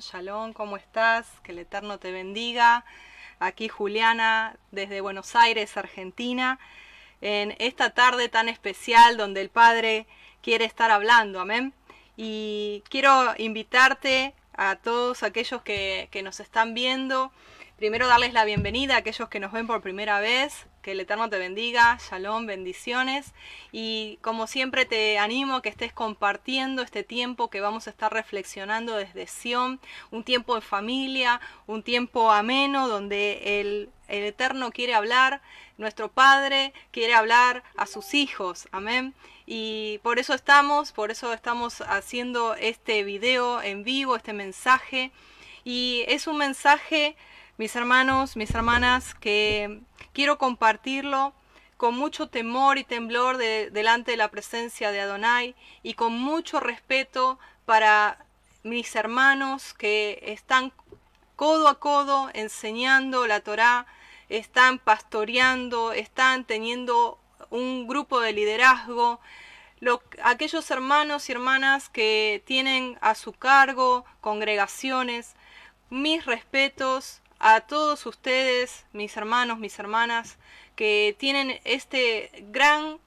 Shalom, ¿cómo estás? Que el Eterno te bendiga. Aquí Juliana desde Buenos Aires, Argentina, en esta tarde tan especial donde el Padre quiere estar hablando, amén. Y quiero invitarte a todos aquellos que, que nos están viendo, primero darles la bienvenida a aquellos que nos ven por primera vez, que el Eterno te bendiga, shalom, bendiciones. Y como siempre te animo a que estés compartiendo este tiempo que vamos a estar reflexionando desde Sión, un tiempo en familia, un tiempo ameno donde el, el Eterno quiere hablar, nuestro Padre quiere hablar a sus hijos, amén. Y por eso estamos, por eso estamos haciendo este video en vivo, este mensaje. Y es un mensaje mis hermanos, mis hermanas, que quiero compartirlo con mucho temor y temblor de, delante de la presencia de Adonai y con mucho respeto para mis hermanos que están codo a codo enseñando la Torá, están pastoreando, están teniendo un grupo de liderazgo, lo, aquellos hermanos y hermanas que tienen a su cargo congregaciones, mis respetos a todos ustedes, mis hermanos, mis hermanas, que tienen este gran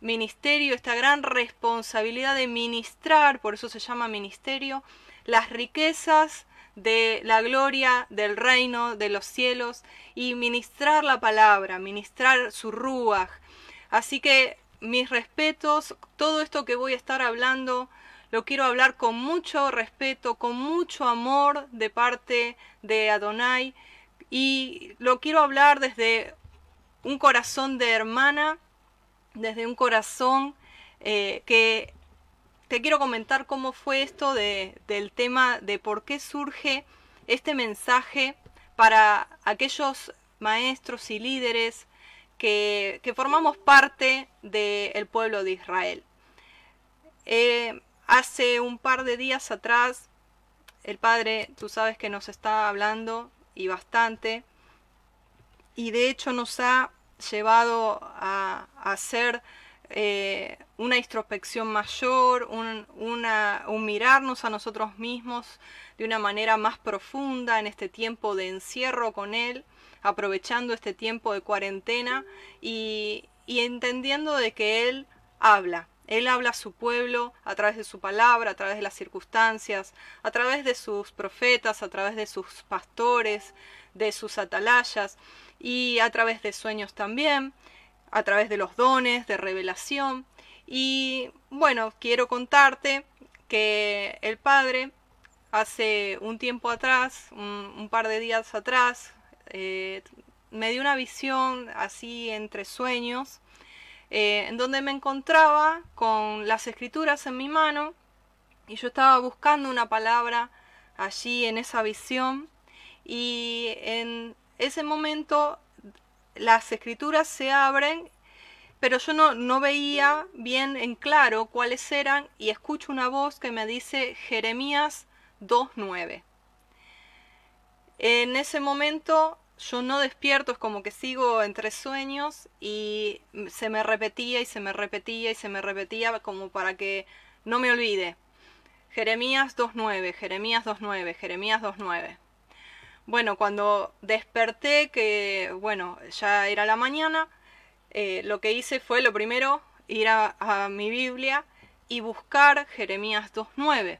ministerio, esta gran responsabilidad de ministrar, por eso se llama ministerio, las riquezas de la gloria del reino de los cielos y ministrar la palabra, ministrar su ruaj. Así que mis respetos, todo esto que voy a estar hablando, lo quiero hablar con mucho respeto, con mucho amor de parte de Adonai y lo quiero hablar desde un corazón de hermana, desde un corazón eh, que te quiero comentar cómo fue esto de, del tema de por qué surge este mensaje para aquellos maestros y líderes que, que formamos parte del pueblo de Israel. Eh, hace un par de días atrás, el Padre, tú sabes que nos está hablando y bastante, y de hecho nos ha llevado a, hacer eh, una introspección mayor, un mirarnos a nosotros mismos de una manera más profunda en este tiempo de encierro con Él, aprovechando este tiempo de cuarentena y, y entendiendo de que Él habla, él habla a su pueblo a través de su palabra, a través de las circunstancias, a través de sus profetas, a través de sus pastores, de sus atalayas y a través de sueños también, a través de los dones de revelación. Y bueno, quiero contarte que el Padre hace un tiempo atrás, un, par de días atrás, eh, me dio una visión así entre sueños eh, en donde me encontraba con las escrituras en mi mano y yo estaba buscando una palabra allí en esa visión y en ese momento las escrituras se abren, pero yo no, no veía bien en claro cuáles eran y escucho una voz que me dice Jeremías 2.9. En ese momento yo no despierto, es como que sigo entre sueños y se me repetía y se me repetía y se me repetía como para que no me olvide. Jeremías 2.9, Jeremías 2.9, Jeremías 2.9. Bueno, cuando desperté, que bueno, ya era la mañana, eh, lo que hice fue lo primero, ir a, a mi Biblia y buscar Jeremías 2.9.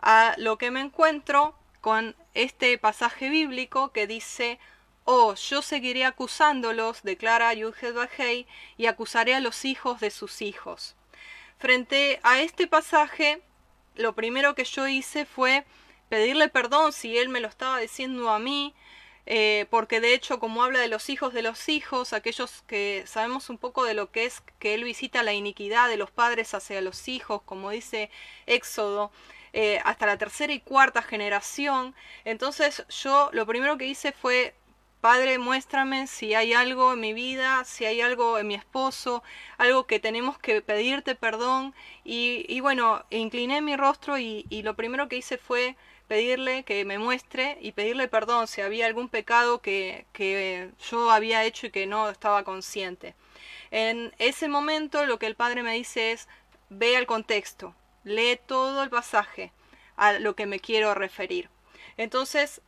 A lo que me encuentro con este pasaje bíblico que dice, Oh, yo seguiré acusándolos, declara Yudhed Bajei, y acusaré a los hijos de sus hijos. Frente a este pasaje, lo primero que yo hice fue pedirle perdón si él me lo estaba diciendo a mí, eh, porque de hecho como habla de los hijos de los hijos, aquellos que sabemos un poco de lo que es que él visita la iniquidad de los padres hacia los hijos, como dice Éxodo, eh, hasta la tercera y cuarta generación. Entonces yo lo primero que hice fue Padre, muéstrame si hay algo en mi vida, si hay algo en mi esposo, algo que tenemos que pedirte perdón. Y, bueno, incliné mi rostro y, y, lo primero que hice fue pedirle que me muestre y pedirle perdón si había algún pecado que, que yo había hecho y que no estaba consciente. En ese momento lo que el Padre me dice es, ve al contexto, lee todo el pasaje a lo que me quiero referir. Entonces,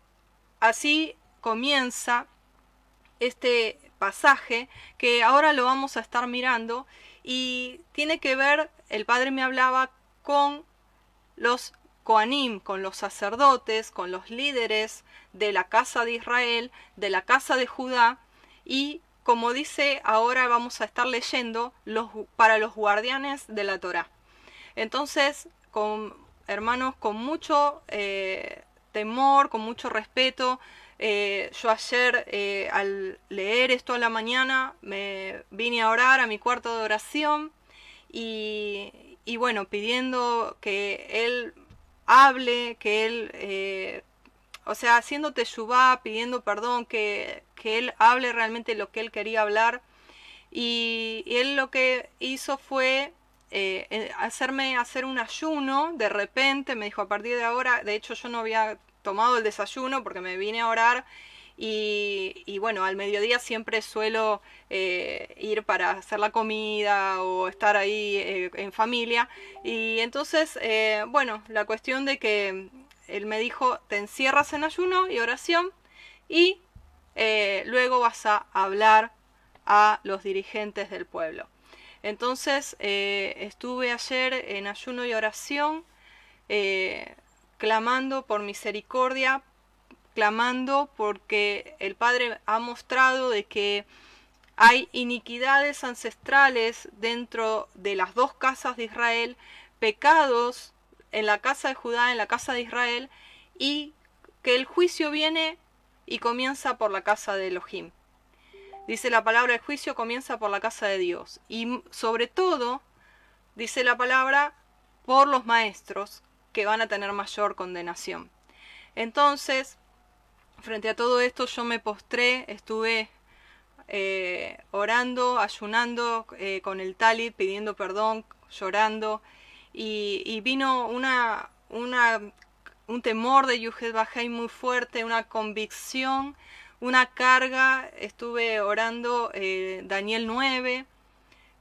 así comienza este pasaje que ahora lo vamos a estar mirando y tiene que ver, el padre me hablaba con los Koanim, con los sacerdotes, con los líderes de la casa de Israel, de la casa de Judá y como dice ahora vamos a estar leyendo los, para los guardianes de la Torá. Entonces, con hermanos, con mucho eh, temor, con mucho respeto, eh, yo ayer eh, al leer esto a la mañana me vine a orar a mi cuarto de oración y, bueno, pidiendo que Él hable, que Él, o sea, haciéndote yubá, pidiendo perdón, que, que Él hable realmente lo que Él quería hablar. Y Él lo que hizo fue eh, hacerme hacer un ayuno, de repente me dijo a partir de ahora, de hecho yo no había tomado el desayuno porque me vine a orar y, bueno, al mediodía siempre suelo eh, ir para hacer la comida o estar ahí eh, en familia. Y entonces, bueno, la cuestión de que él me dijo, te encierras en ayuno y oración y luego vas a hablar a los dirigentes del pueblo. Entonces eh, estuve ayer en ayuno y oración, eh, clamando por misericordia, clamando porque el Padre ha mostrado de que hay iniquidades ancestrales dentro de las dos casas de Israel, pecados en la casa de Judá, en la casa de Israel, y que el juicio viene y comienza por la casa de Elohim. Dice la palabra, el juicio comienza por la casa de Dios. Y sobre todo, dice la palabra, por los maestros que van a tener mayor condenación. Entonces, frente a todo esto, yo me postré, estuve eh, orando, ayunando eh, con el tali, pidiendo perdón, llorando. Y, y vino una, una, un temor de Yuhed Bajay muy fuerte, una convicción una carga, estuve orando eh, Daniel 9,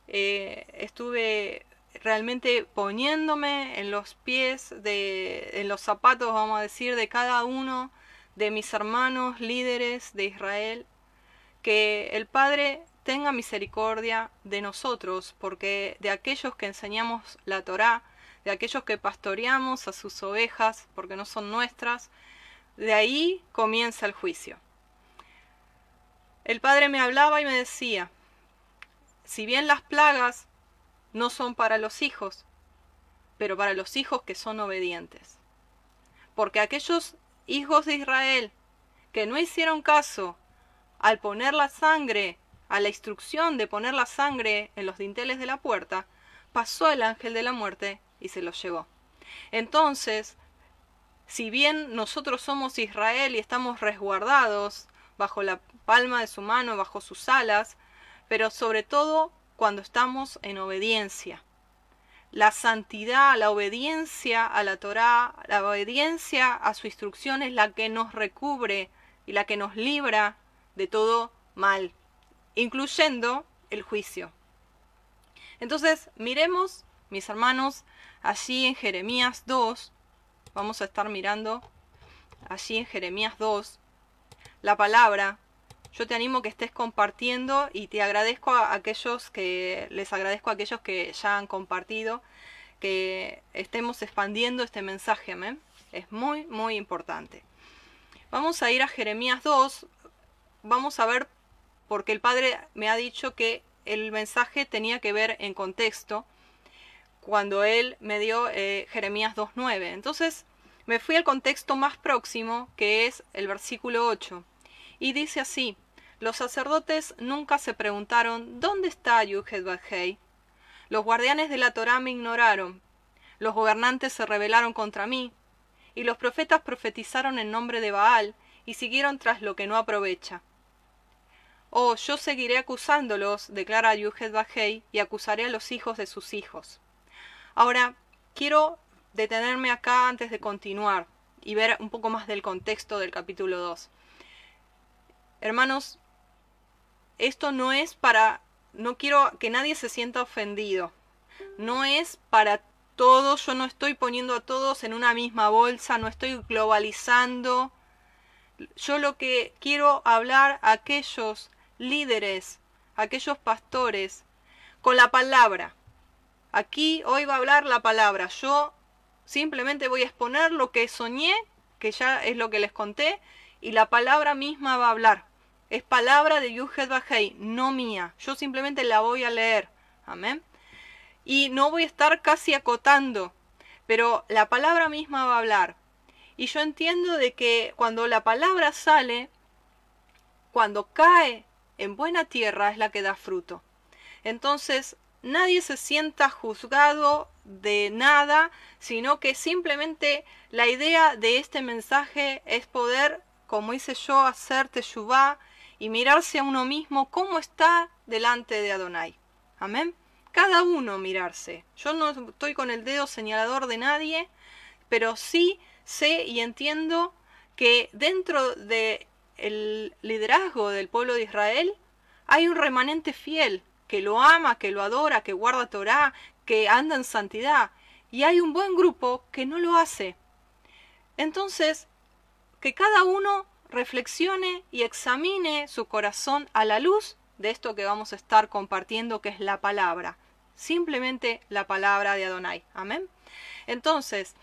eh, estuve realmente poniéndome en los pies, de, en los zapatos, vamos a decir, de cada uno de mis hermanos líderes de Israel, que el Padre tenga misericordia de nosotros, porque de aquellos que enseñamos la Torá, de aquellos que pastoreamos a sus ovejas, porque no son nuestras, de ahí comienza el juicio. El padre me hablaba y me decía, si bien las plagas no son para los hijos, pero para los hijos que son obedientes. Porque aquellos hijos de Israel que no hicieron caso al poner la sangre, a la instrucción de poner la sangre en los dinteles de la puerta, pasó el ángel de la muerte y se los llevó. Entonces, si bien nosotros somos Israel y estamos resguardados bajo la palma de su mano, bajo sus alas, pero sobre todo cuando estamos en obediencia. La santidad, la obediencia a la Torá, la obediencia a su instrucción es la que nos recubre y la que nos libra de todo mal, incluyendo el juicio. Entonces, miremos, mis hermanos, allí en Jeremías 2, vamos a estar mirando allí en Jeremías 2, la palabra. Yo te animo que estés compartiendo y te agradezco a aquellos que, les agradezco a aquellos que ya han compartido, que estemos expandiendo este mensaje, amén. Es muy, muy importante. Vamos a ir a Jeremías 2, vamos a ver, porque el Padre me ha dicho que el mensaje tenía que ver en contexto cuando él me dio eh, Jeremías 2.9. Entonces me fui al contexto más próximo, que es el versículo 8. Y dice así, los sacerdotes nunca se preguntaron, ¿dónde está Yuhed Los guardianes de la Torá me ignoraron, los gobernantes se rebelaron contra mí, y los profetas profetizaron en nombre de Baal, y siguieron tras lo que no aprovecha. Oh, yo seguiré acusándolos, declara Yuhed Bajei, y acusaré a los hijos de sus hijos. Ahora, quiero detenerme acá antes de continuar y ver un poco más del contexto del capítulo 2. Hermanos, esto no es para... No quiero que nadie se sienta ofendido. No es para todos, yo no estoy poniendo a todos en una misma bolsa, no estoy globalizando. Yo lo que quiero hablar a aquellos líderes, aquellos pastores, con la palabra. Aquí hoy va a hablar la palabra. Yo simplemente voy a exponer lo que soñé, que ya es lo que les conté, y la palabra misma va a hablar. Es palabra de Yuhed Bajei, no mía. Yo simplemente la voy a leer. Amén. Y no voy a estar casi acotando, pero la palabra misma va a hablar. Y yo entiendo de que cuando la palabra sale, cuando cae en buena tierra es la que da fruto. Entonces, nadie se sienta juzgado de nada, sino que simplemente la idea de este mensaje es poder, como hice yo, hacer teshuvah y mirarse a uno mismo cómo está delante de Adonai. Amén. Cada uno mirarse. Yo no estoy con el dedo señalador de nadie, pero sí sé y entiendo que dentro de el liderazgo del pueblo de Israel, hay un remanente fiel que lo ama, que lo adora, que guarda Torah, que anda en santidad. Y hay un buen grupo que no lo hace. Entonces, que cada uno reflexione y examine su corazón a la luz de esto que vamos a estar compartiendo, que es la palabra. Simplemente la palabra de Adonai. Amén. Entonces,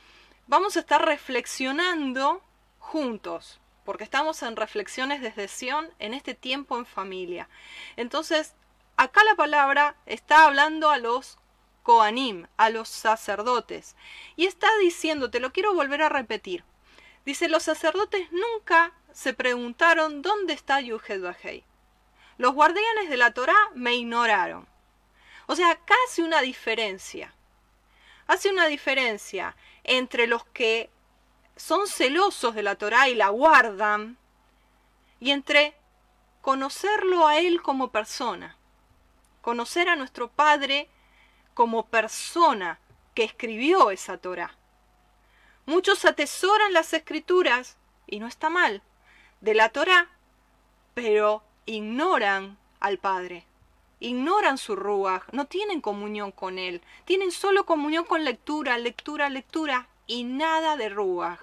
vamos a estar reflexionando juntos porque estamos en reflexiones desde Sion en este tiempo en familia. Entonces, acá la palabra está hablando a los Koanim, a los sacerdotes, y está diciendo, te lo quiero volver a repetir. Dice, los sacerdotes nunca se preguntaron dónde está Yuhed Bajei. Los guardianes de la Torá me ignoraron. O sea, acá hace una diferencia. Hace una diferencia entre los que son celosos de la Torá y la guardan, y entre conocerlo a Él como persona, conocer a nuestro Padre como persona que escribió esa Torá. Muchos atesoran las escrituras, y no está mal, de la Torá, pero ignoran al Padre, ignoran su ruaj, no tienen comunión con Él, tienen solo comunión con lectura, lectura, lectura, y nada de Ruach.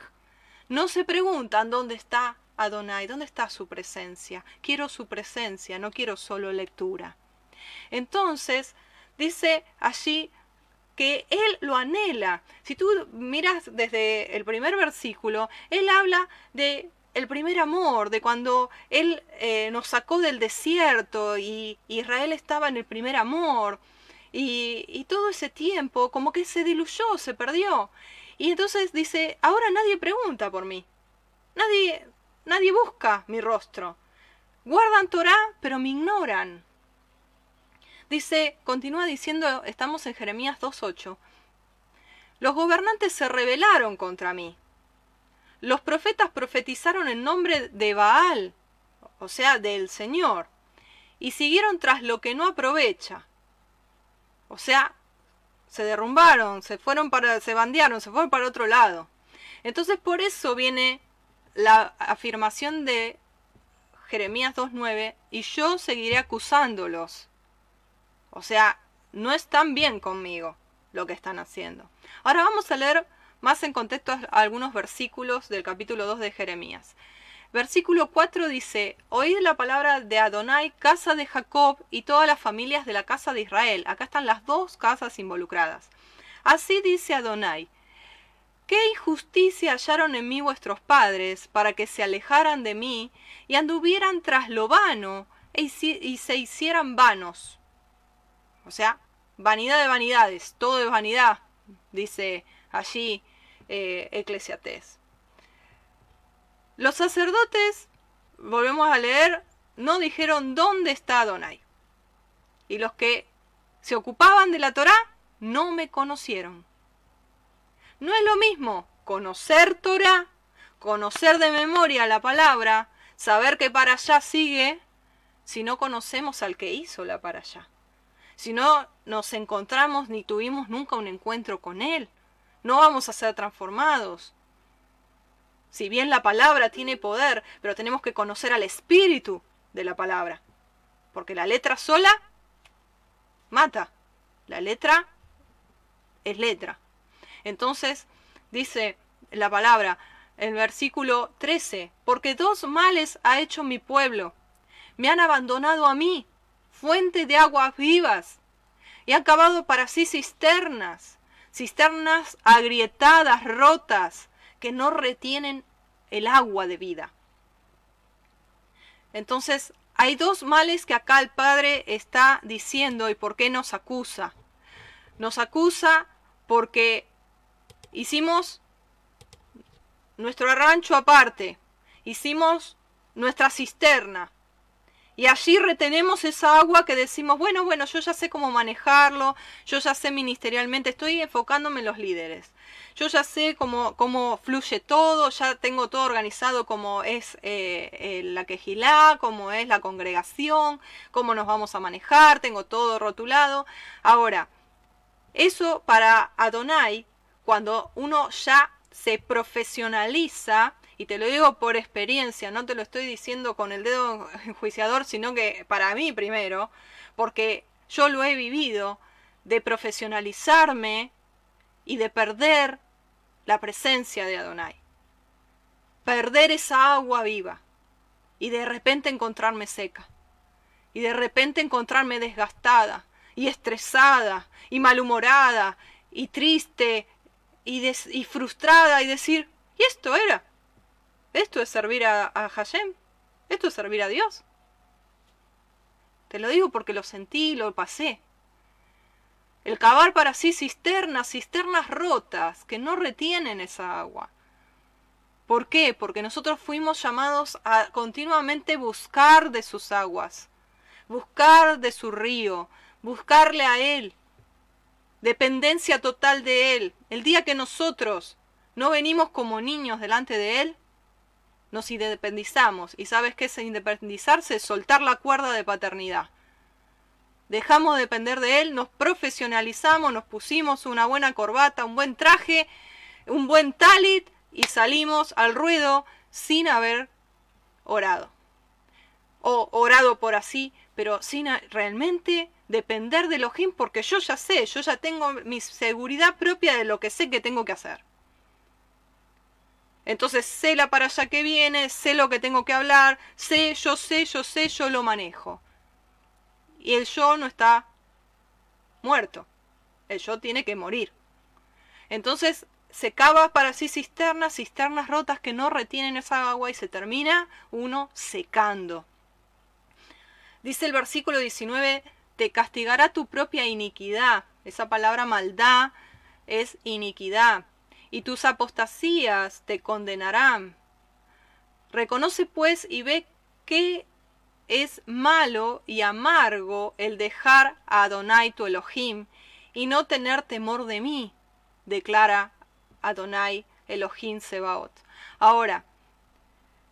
No se preguntan dónde está Adonai, dónde está su presencia. Quiero su presencia, no quiero solo lectura. Entonces, dice allí que él lo anhela. Si tú miras desde el primer versículo, él habla de el primer amor, de cuando Él eh, nos sacó del desierto y Israel estaba en el primer amor. Y, todo ese tiempo como que se diluyó, se perdió. Y entonces dice, ahora nadie pregunta por mí. Nadie, nadie busca mi rostro. Guardan Torah, pero me ignoran. Dice, continúa diciendo, estamos en Jeremías 2.8. Los gobernantes se rebelaron contra mí. Los profetas profetizaron en nombre de Baal. o sea, del Señor, y siguieron tras lo que no aprovecha. O sea, se derrumbaron, se fueron para, se bandearon, se fueron para otro lado. Entonces por eso viene la afirmación de Jeremías 2.9, y yo seguiré acusándolos. O sea, no están bien conmigo lo que están haciendo. Ahora vamos a leer más en contexto algunos versículos del capítulo 2 de Jeremías. Versículo 4 dice, Oíd la palabra de Adonai, casa de Jacob y todas las familias de la casa de Israel. Acá están las dos casas involucradas. Así dice Adonai, ¿qué injusticia hallaron en mí vuestros padres para que se alejaran de mí y anduvieran tras lo vano e y se hicieran vanos? O sea, vanidad de vanidades, todo es vanidad, dice allí eh. Los sacerdotes, volvemos a leer, no dijeron dónde está Adonai. Y los que se ocupaban de la Torá no me conocieron. No es lo mismo conocer Torá, conocer de memoria la palabra, saber que para allá sigue, si no conocemos al que hizo la para allá. Si no nos encontramos ni tuvimos nunca un encuentro con Él, no vamos a ser transformados. Si bien la palabra tiene poder, pero tenemos que conocer al espíritu de la palabra. Porque la letra sola mata. La letra es letra. Entonces, dice la palabra, el versículo 13, porque dos males ha hecho mi pueblo. Me han abandonado a mí, fuente de aguas vivas, y han cavado para sí cisternas, cisternas agrietadas, rotas, que no retienen el agua de vida. Entonces, hay dos males que acá el Padre está diciendo y por qué nos acusa. Nos acusa porque hicimos nuestro rancho aparte, hicimos nuestra cisterna, y allí retenemos esa agua que decimos, bueno, bueno, yo ya sé cómo manejarlo, yo ya sé ministerialmente, estoy enfocándome en los líderes. Yo ya sé cómo, cómo fluye todo, ya tengo todo organizado como es eh, eh, la quejilá, cómo es la congregación, cómo nos vamos a manejar, tengo todo rotulado. Ahora, eso para Adonai, cuando uno ya se profesionaliza, y te lo digo por experiencia, no te lo estoy diciendo con el dedo enjuiciador, sino que para mí primero, porque yo lo he vivido, de profesionalizarme y de perder la presencia de Adonai. Perder esa agua viva y de repente encontrarme seca. Y de repente encontrarme desgastada y estresada y malhumorada y triste y, y frustrada y decir, ¿y esto era? Esto es servir a, Hashem. Esto es servir a Dios. Te lo digo porque lo sentí, lo pasé. El cavar para sí cisternas, cisternas rotas, que no retienen esa agua. ¿Por qué? Porque nosotros fuimos llamados a continuamente buscar de sus aguas, buscar de su río, buscarle a Él, dependencia total de Él. El día que nosotros no venimos como niños delante de Él, nos independizamos. ¿Y sabes qué es independizarse? Soltar la cuerda de paternidad. Dejamos de depender de él, nos profesionalizamos, nos pusimos una buena corbata, un buen traje, un buen talit y salimos al ruedo sin haber orado. O orado por así, pero sin realmente depender de Elohim porque yo ya sé, yo ya tengo mi seguridad propia de lo que sé que tengo que hacer. Entonces sé la para allá que viene, sé lo que tengo que hablar, sé, yo sé, yo sé, yo lo manejo. Y el yo no está muerto. El yo tiene que morir. Entonces se cava para sí cisternas, cisternas rotas que no retienen esa agua y se termina uno secando. Dice el versículo 19, te castigará tu propia iniquidad. Esa palabra maldad es iniquidad y tus apostasías te condenarán. Reconoce pues y ve que es malo y amargo el dejar a Adonai tu Elohim y no tener temor de mí, declara Adonai Elohim Sebaot. Ahora,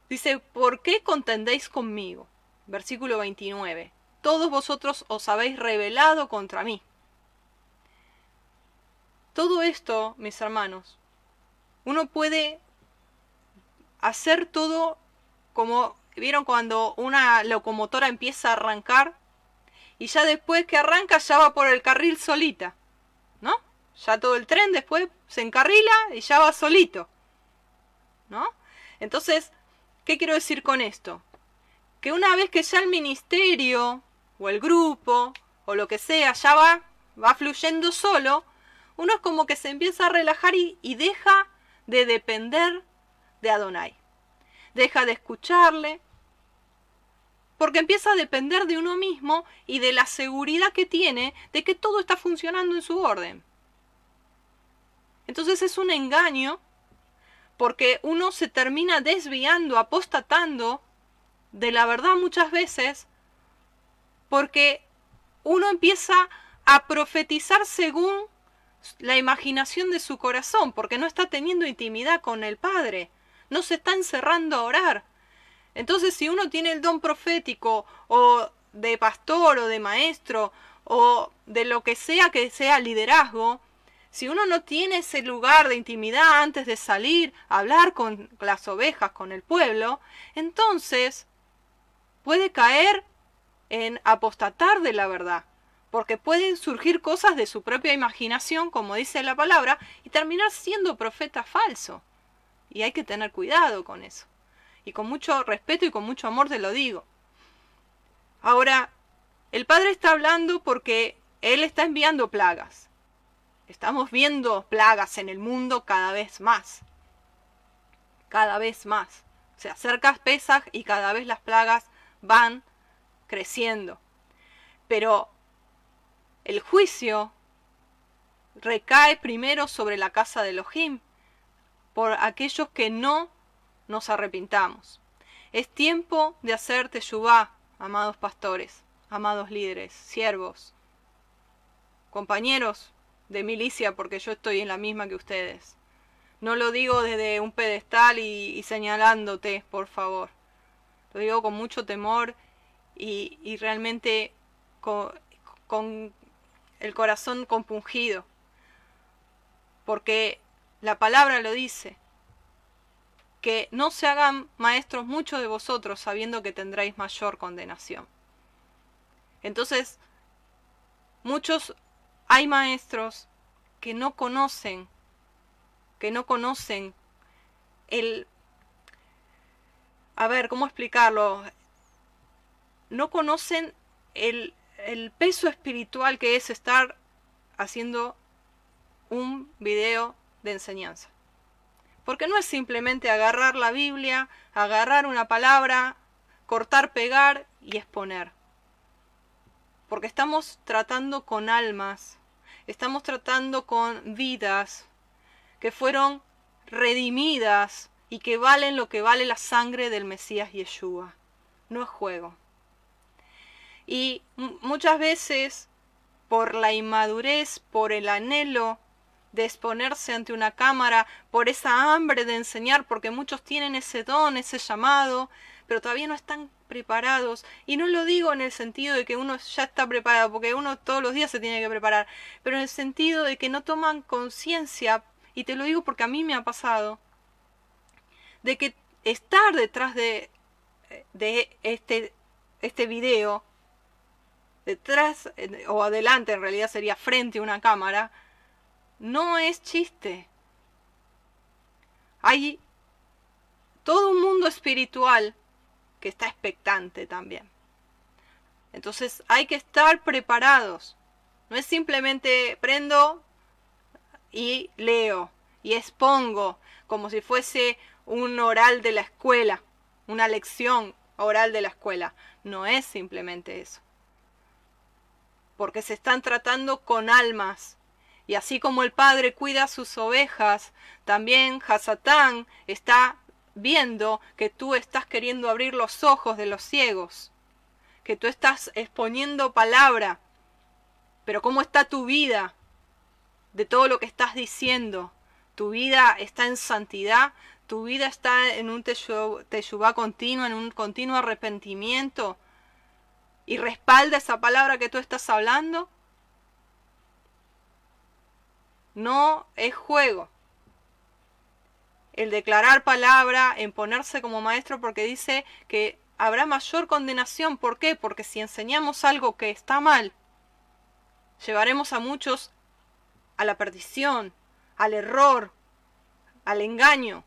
Dice, ¿por qué contendéis conmigo? Versículo 29. Todos vosotros os habéis rebelado contra mí. Todo esto, mis hermanos, uno puede hacer todo como, ¿vieron cuando una locomotora empieza a arrancar? Y ya después que arranca ya va por el carril solita, ¿no? Ya todo el tren después se encarrila y ya va solito, ¿no? Entonces, ¿qué quiero decir con esto? Que una vez que ya el ministerio o el grupo o lo que sea ya va, va fluyendo solo, uno es como que se empieza a relajar y, y deja de depender de Adonai. Deja de escucharle, porque empieza a depender de uno mismo y de la seguridad que tiene de que todo está funcionando en su orden. Entonces es un engaño porque uno se termina desviando, apostatando de la verdad muchas veces porque uno empieza a profetizar según la imaginación de su corazón, porque no está teniendo intimidad con el Padre, no se está encerrando a orar. Entonces, si uno tiene el don profético o de pastor o de maestro o de lo que sea que sea liderazgo, si uno no tiene ese lugar de intimidad antes de salir a hablar con las ovejas, con el pueblo, entonces puede caer en apostatar de la verdad porque pueden surgir cosas de su propia imaginación, como dice la palabra, y terminar siendo profeta falso. Y hay que tener cuidado con eso. Y con mucho respeto y con mucho amor te lo digo. Ahora, el Padre está hablando porque Él está enviando plagas. Estamos viendo plagas en el mundo cada vez más. Cada vez más. Se acerca Pesaj y cada vez las plagas van creciendo. Pero el juicio recae primero sobre la casa de Elohim, por aquellos que no nos arrepintamos. Es tiempo de hacer teshuvá, amados pastores, amados líderes, siervos, compañeros de milicia, porque yo estoy en la misma que ustedes. No lo digo desde un pedestal y, señalándote, por favor. Lo digo con mucho temor y, realmente con el corazón compungido, porque la palabra lo dice, que no se hagan maestros muchos de vosotros sabiendo que tendréis mayor condenación. Entonces, muchos hay maestros que no conocen, que no conocen el... A ver, ¿cómo explicarlo? No conocen el, el peso espiritual que es estar haciendo un video de enseñanza. Porque no es simplemente agarrar la Biblia, agarrar una palabra, cortar, pegar y exponer. Porque estamos tratando con almas, estamos tratando con vidas que fueron redimidas y que valen lo que vale la sangre del Mesías Yeshua. No es juego. Y muchas veces, por la inmadurez, por el anhelo de exponerse ante una cámara, por esa hambre de enseñar, porque muchos tienen ese don, ese llamado, pero todavía no están preparados. Y no lo digo en el sentido de que uno ya está preparado, porque uno todos los días se tiene que preparar, pero en el sentido de que no toman conciencia, y te lo digo porque a mí me ha pasado, de que estar detrás de, de este, este video detrás o adelante, en realidad sería frente a una cámara, no es chiste. Hay todo un mundo espiritual que está expectante también. Entonces hay que estar preparados. No es simplemente prendo y leo y expongo como si fuese un oral de la escuela, una lección oral de la escuela. No es simplemente eso porque se están tratando con almas. Y así como el Padre cuida sus ovejas, también Hasatán está viendo que tú estás queriendo abrir los ojos de los ciegos, que tú estás exponiendo palabra, pero ¿cómo está tu vida de todo lo que estás diciendo? ¿Tu vida está en santidad? tu vida está en un teshuvá continuo, en un continuo arrepentimiento y respalda esa palabra que tú estás hablando, no es juego. El declarar palabra, en ponerse como maestro, porque dice que habrá mayor condenación. ¿Por qué? Porque si enseñamos algo que está mal, llevaremos a muchos a la perdición, al error, al engaño.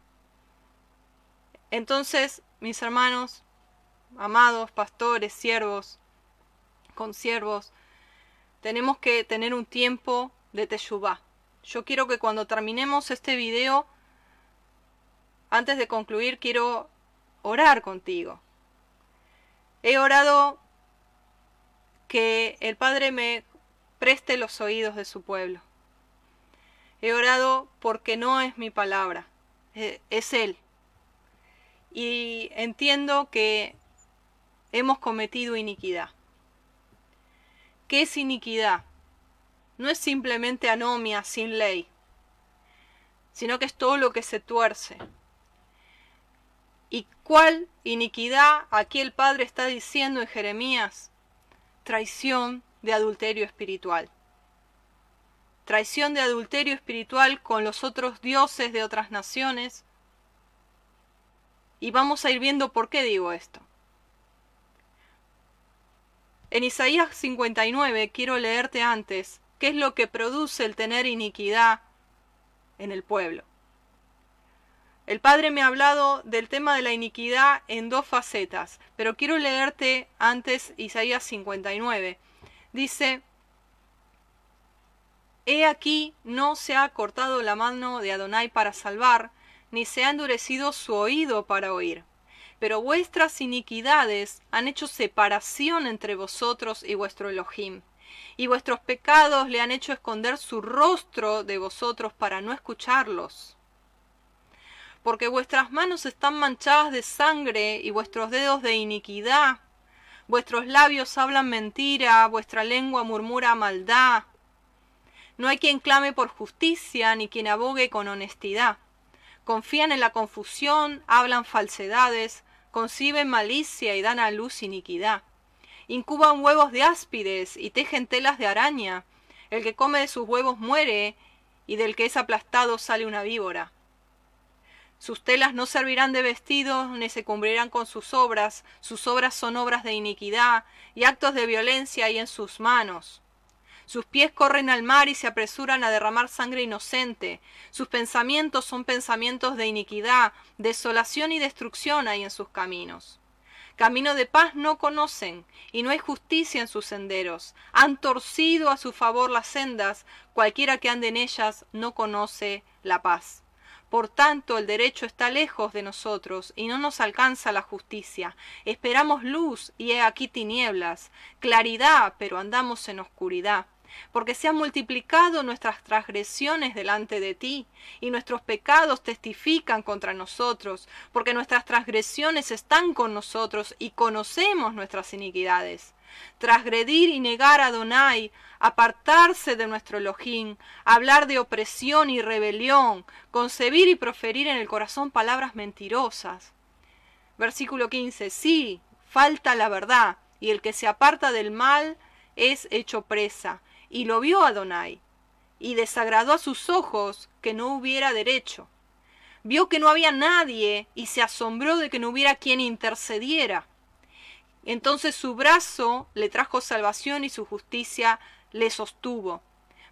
Entonces, mis hermanos, amados pastores, siervos, consiervos, tenemos que tener un tiempo de teshuvah. Yo quiero que cuando terminemos este video, antes de concluir, quiero orar contigo. He orado que el Padre me preste los oídos de su pueblo. He orado porque no es mi palabra, e, es Él. Y entiendo que hemos cometido iniquidad. ¿Qué es iniquidad? No es simplemente anomia sin ley, sino que es todo lo que se tuerce. ¿Y cuál iniquidad aquí el Padre está diciendo en Jeremías? Traición de adulterio espiritual. Traición de adulterio espiritual con los otros dioses de otras naciones. Y vamos a ir viendo por qué digo esto. En Isaías 59 quiero leerte antes qué es lo que produce el tener iniquidad en el pueblo. El Padre me ha hablado del tema de la iniquidad en dos facetas, pero quiero leerte antes Isaías 59 dice, He aquí no se ha cortado la mano de Adonai para salvar, ni se ha endurecido su oído para oír. Pero vuestras iniquidades han hecho separación entre vosotros y vuestro Elohim, y vuestros pecados le han hecho esconder su rostro de vosotros para no escucharlos. Porque vuestras manos están manchadas de sangre y vuestros dedos de iniquidad, Vuestros labios hablan mentira, vuestra lengua murmura maldad. No hay quien clame por justicia, ni quien abogue con honestidad. Confían en la confusión, hablan falsedades, conciben malicia y dan a luz iniquidad. Incuban huevos de áspides y tejen telas de araña. El que come de sus huevos muere, y del que es aplastado sale una víbora. Sus telas no servirán de vestidos, ni se cubrirán con sus obras, sus obras son obras de iniquidad, y actos de violencia hay en sus manos. Sus pies corren al mar y se apresuran a derramar sangre inocente. Sus pensamientos son pensamientos de iniquidad, desolación y destrucción hay en sus caminos. Camino de paz no conocen, y no hay justicia en sus senderos. Han torcido a su favor las sendas, cualquiera que ande en ellas no conoce la paz. Por tanto, el derecho está lejos de nosotros y no nos alcanza la justicia. Esperamos luz y he aquí tinieblas, claridad, pero andamos en oscuridad. Porque se han multiplicado nuestras transgresiones delante de ti, y nuestros pecados testifican contra nosotros, porque nuestras transgresiones están con nosotros y conocemos nuestras iniquidades. Transgredir y negar a Donai, apartarse de nuestro Elohim, hablar de opresión y rebelión, concebir y proferir en el corazón palabras mentirosas. Versículo 15. Sí, falta la verdad, y el que se aparta del mal es hecho presa. Y lo vio Adonai, y desagradó a sus ojos que no hubiera derecho. Vio que no había nadie, y se asombró de que no hubiera quien intercediera. Entonces su brazo le trajo salvación y su justicia le sostuvo.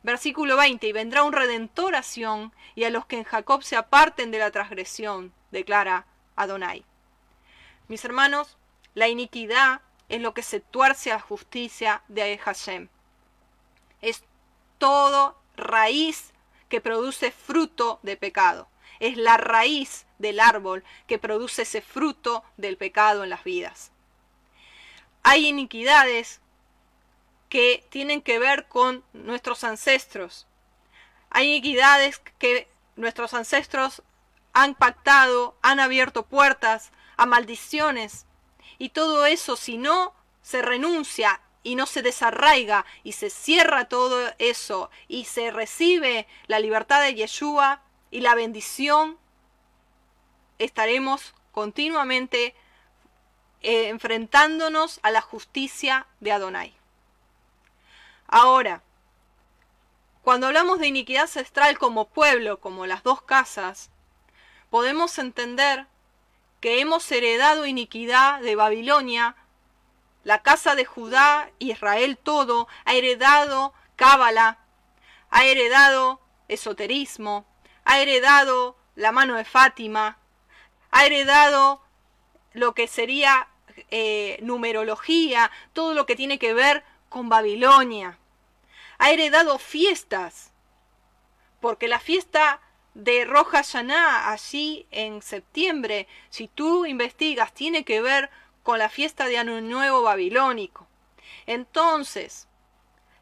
Versículo 20, y vendrá un redentor a Sión, y a los que en Jacob se aparten de la transgresión, declara Adonai. Mis hermanos, la iniquidad es lo que se tuerce a la justicia de Hashem. Es todo raíz que produce fruto de pecado. Es la raíz del árbol que produce ese fruto del pecado en las vidas. Hay iniquidades que tienen que ver con nuestros ancestros. Hay iniquidades que nuestros ancestros han pactado, han abierto puertas a maldiciones. Y todo eso, si no se renuncia y no se desarraiga y se cierra todo eso y se recibe la libertad de Yeshua y la bendición, estaremos continuamente eh, enfrentándonos a la justicia de Adonai. Ahora, cuando hablamos de iniquidad ancestral como pueblo, como las dos casas, podemos entender que hemos heredado iniquidad de Babilonia, la casa de Judá, Israel todo, ha heredado Cábala, ha heredado esoterismo, ha heredado la mano de Fátima, ha heredado lo que sería eh, numerología, todo lo que tiene que ver con Babilonia. Ha heredado fiestas, porque la fiesta de Roja Yaná, allí en septiembre, si tú investigas, tiene que ver con la fiesta de Año Nuevo Babilónico. Entonces,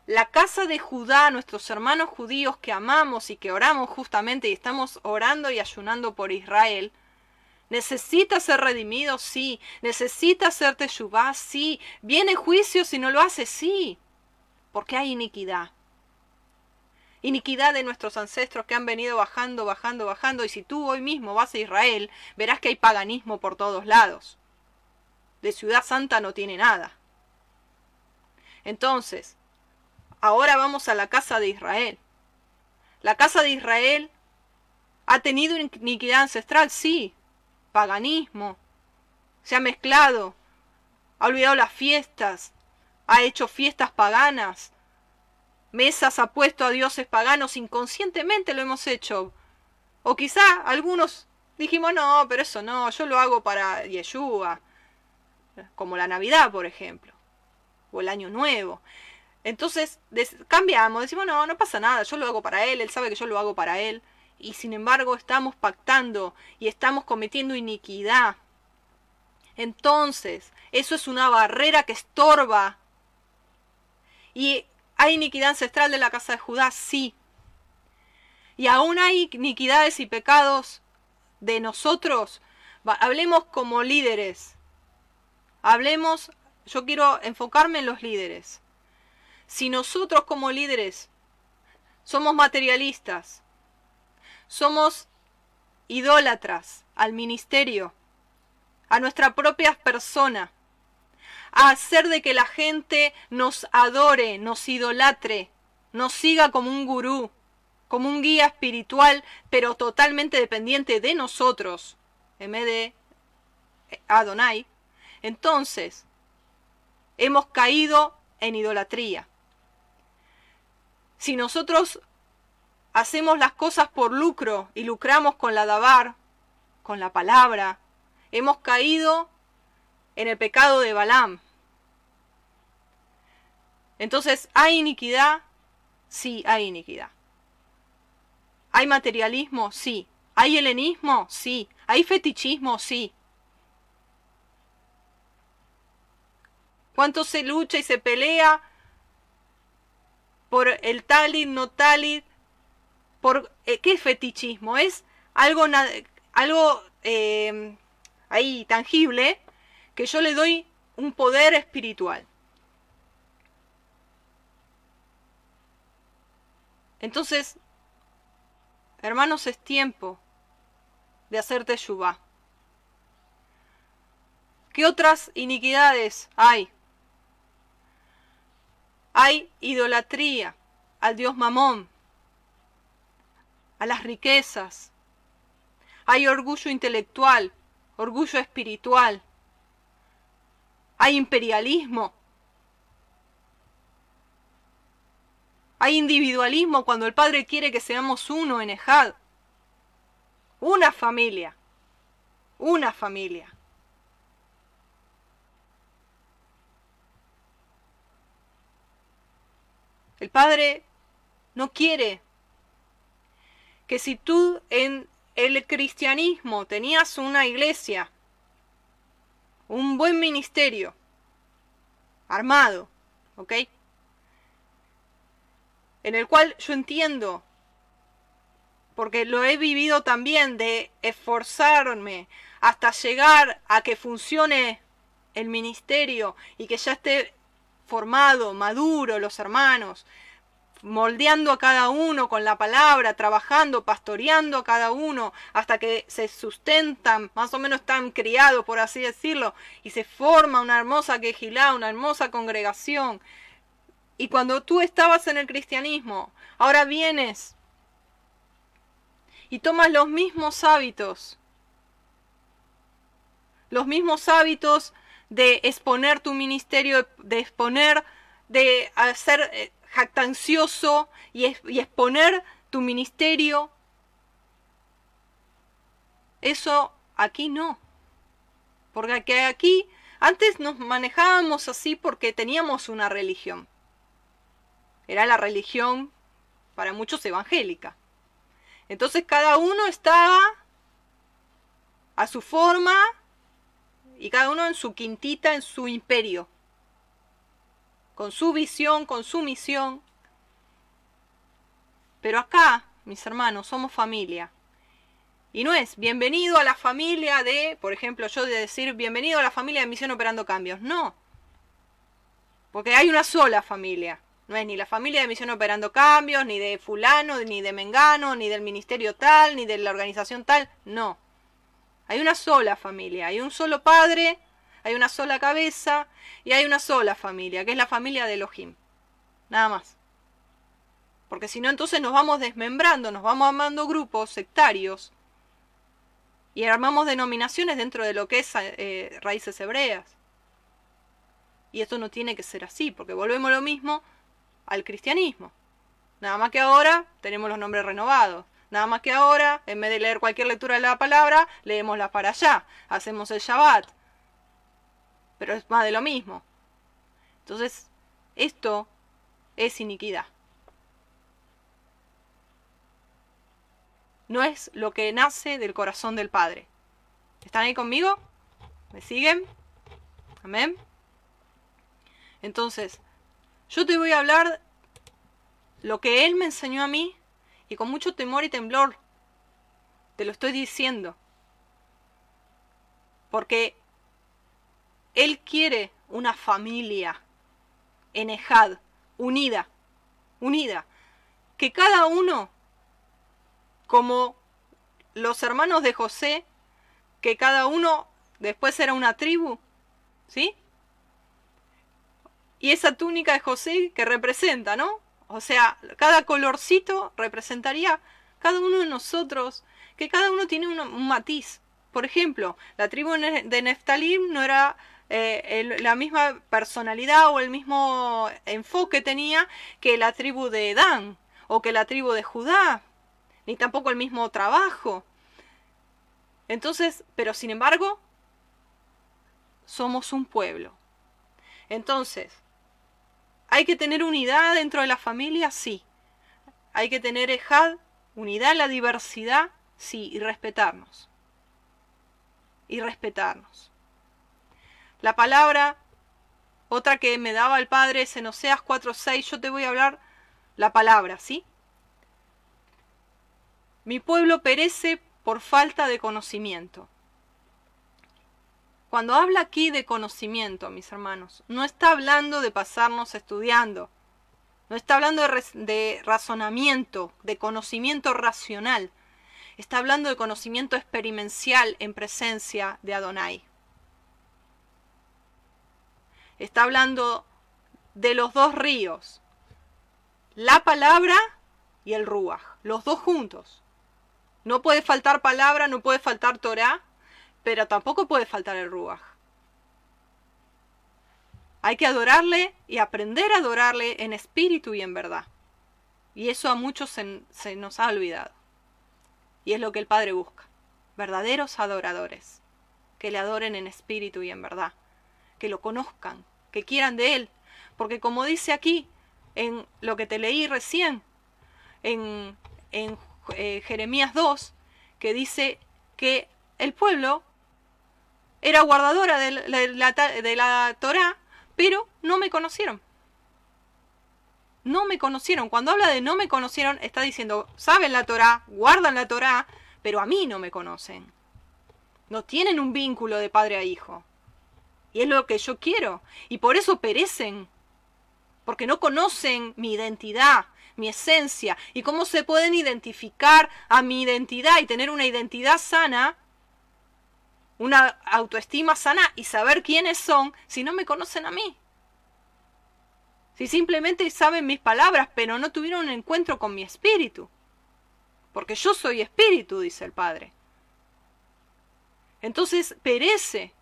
la casa de Judá, nuestros hermanos judíos que amamos y que oramos justamente y estamos orando y ayunando por Israel, necesita ser redimido, sí, necesita ser teshuvá, sí, viene juicio si no lo hace, sí, porque hay iniquidad. Iniquidad de nuestros ancestros que han venido bajando, bajando, bajando, y si tú hoy mismo vas a Israel, verás que hay paganismo por todos lados. De ciudad santa no tiene nada. Entonces, Ahora vamos a la casa de Israel. La casa de Israel ha tenido iniquidad ancestral, sí. Paganismo. Se ha mezclado. Ha olvidado las fiestas. Ha hecho fiestas paganas. Mesas ha puesto a dioses paganos. Inconscientemente lo hemos hecho. O quizá algunos dijimos, no, pero eso no, yo lo hago para Yeshua. Como la Navidad, por ejemplo. O el Año Nuevo. Entonces cambiamos, decimos, no, no pasa nada, yo lo hago para él, él sabe que yo lo hago para él. Y sin embargo estamos pactando y estamos cometiendo iniquidad. Entonces, eso es una barrera que estorba. ¿Y hay iniquidad ancestral de la casa de Judá? Sí. Y aún hay iniquidades y pecados de nosotros. Hablemos como líderes. Hablemos, yo quiero enfocarme en los líderes. Si nosotros como líderes somos materialistas, somos idólatras al ministerio, a nuestra propia persona, a hacer de que la gente nos adore, nos idolatre, nos siga como un gurú, como un guía espiritual, pero totalmente dependiente de nosotros, en vez de Adonai, entonces hemos caído en idolatría. Si nosotros hacemos las cosas por lucro y lucramos con la dabar, con la palabra, hemos caído en el pecado de Balaam. Entonces, ¿hay iniquidad? Sí, hay iniquidad. ¿Hay materialismo? Sí. ¿Hay helenismo? Sí. ¿Hay fetichismo? Sí. ¿Cuánto se lucha y se pelea por el talit, no talit, por eh, qué fetichismo, es algo, algo eh, ahí tangible que yo le doy un poder espiritual. Entonces, hermanos, es tiempo de hacerte yuba. ¿Qué otras iniquidades hay? Hay idolatría al dios Mamón, a las riquezas. Hay orgullo intelectual, orgullo espiritual. Hay imperialismo. Hay individualismo cuando el Padre quiere que seamos uno en Ejad. Una familia. Una familia. El Padre no quiere que si tú en el cristianismo tenías una iglesia, un buen ministerio, armado, ¿ok? En el cual yo entiendo, porque lo he vivido también, de esforzarme hasta llegar a que funcione el ministerio y que ya esté formado, maduro, los hermanos, moldeando a cada uno con la palabra, trabajando, pastoreando a cada uno, hasta que se sustentan, más o menos están criados, por así decirlo, y se forma una hermosa quejilá, una hermosa congregación. Y cuando tú estabas en el cristianismo, ahora vienes y tomas los mismos hábitos, los mismos hábitos de exponer tu ministerio, de exponer, de hacer eh, jactancioso y, exponer tu ministerio. Eso aquí no. Porque aquí antes nos manejábamos así porque teníamos una religión. Era la religión para muchos evangélica. Entonces cada uno estaba a su forma y cada uno en su quintita, en su imperio con su visión, con su misión. Pero acá, mis hermanos, somos familia. Y no es bienvenido a la familia de, por ejemplo, yo de decir bienvenido a la familia de Misión Operando Cambios. No. Porque hay una sola familia. No es ni la familia de Misión Operando Cambios, ni de fulano, ni de Mengano, ni del ministerio tal, ni de la organización tal. No. Hay una sola familia. Hay un solo padre hay una sola cabeza y hay una sola familia, que es la familia de Elohim. Nada más. Porque si no, entonces nos vamos desmembrando, nos vamos armando grupos sectarios y armamos denominaciones dentro de lo que es eh, raíces hebreas. Y esto no tiene que ser así, porque volvemos lo mismo al cristianismo. Nada más que ahora tenemos los nombres renovados. Nada más que ahora, en vez de leer cualquier lectura de la palabra, leemos la para allá. Hacemos el Shabbat pero es más de lo mismo. Entonces, esto es iniquidad. No es lo que nace del corazón del Padre. ¿Están ahí conmigo? ¿Me siguen? Amén. Entonces, yo te voy a hablar lo que Él me enseñó a mí y con mucho temor y temblor te lo estoy diciendo. Porque él quiere una familia en Ejad, unida, unida. Que cada uno, como los hermanos de José, que cada uno después era una tribu, ¿sí? Y esa túnica de José que representa, ¿no? O sea, cada colorcito representaría cada uno de nosotros, que cada uno tiene un, matiz. Por ejemplo, la tribu de Neftalim no era eh, la misma personalidad o el mismo enfoque tenía que la tribu de Dan o que la tribu de Judá, ni tampoco el mismo trabajo. Entonces, pero sin embargo, somos un pueblo. Entonces, ¿hay que tener unidad dentro de la familia? Sí. ¿Hay que tener ejad, unidad la diversidad? Sí, y respetarnos. Y respetarnos. La palabra, otra que me daba el Padre es en Oseas 4.6, yo te voy a hablar la palabra, ¿sí? Mi pueblo perece por falta de conocimiento. Cuando habla aquí de conocimiento, mis hermanos, no está hablando de pasarnos estudiando, no está hablando de, razonamiento, de conocimiento racional, está hablando de conocimiento experiencial en presencia de Adonai. Está hablando de los dos ríos, la palabra y el ruaj, los dos juntos. No puede faltar palabra, no puede faltar Torah, pero tampoco puede faltar el ruaj. Hay que adorarle y aprender a adorarle en espíritu y en verdad. Y eso a muchos se, se nos ha olvidado. Y es lo que el Padre busca. Verdaderos adoradores. Que le adoren en espíritu y en verdad que lo conozcan, que quieran de Él. Porque como dice aquí, en lo que te leí recién, en, en eh, Jeremías 2, que dice que el pueblo era guardadora de la, de la Torah, pero no me conocieron. No me conocieron. Cuando habla de no me conocieron, está diciendo, saben la Torah, guardan la Torah, pero a mí no me conocen. No tienen un vínculo de padre a hijo. Y es lo que yo quiero. Y por eso perecen. Porque no conocen mi identidad, mi esencia y cómo se pueden identificar a mi identidad y tener una identidad sana, una autoestima sana y saber quiénes son si no me conocen a mí. Si simplemente saben mis palabras, pero no tuvieron un encuentro con mi espíritu. Porque yo soy espíritu, dice el Padre. Entonces perece.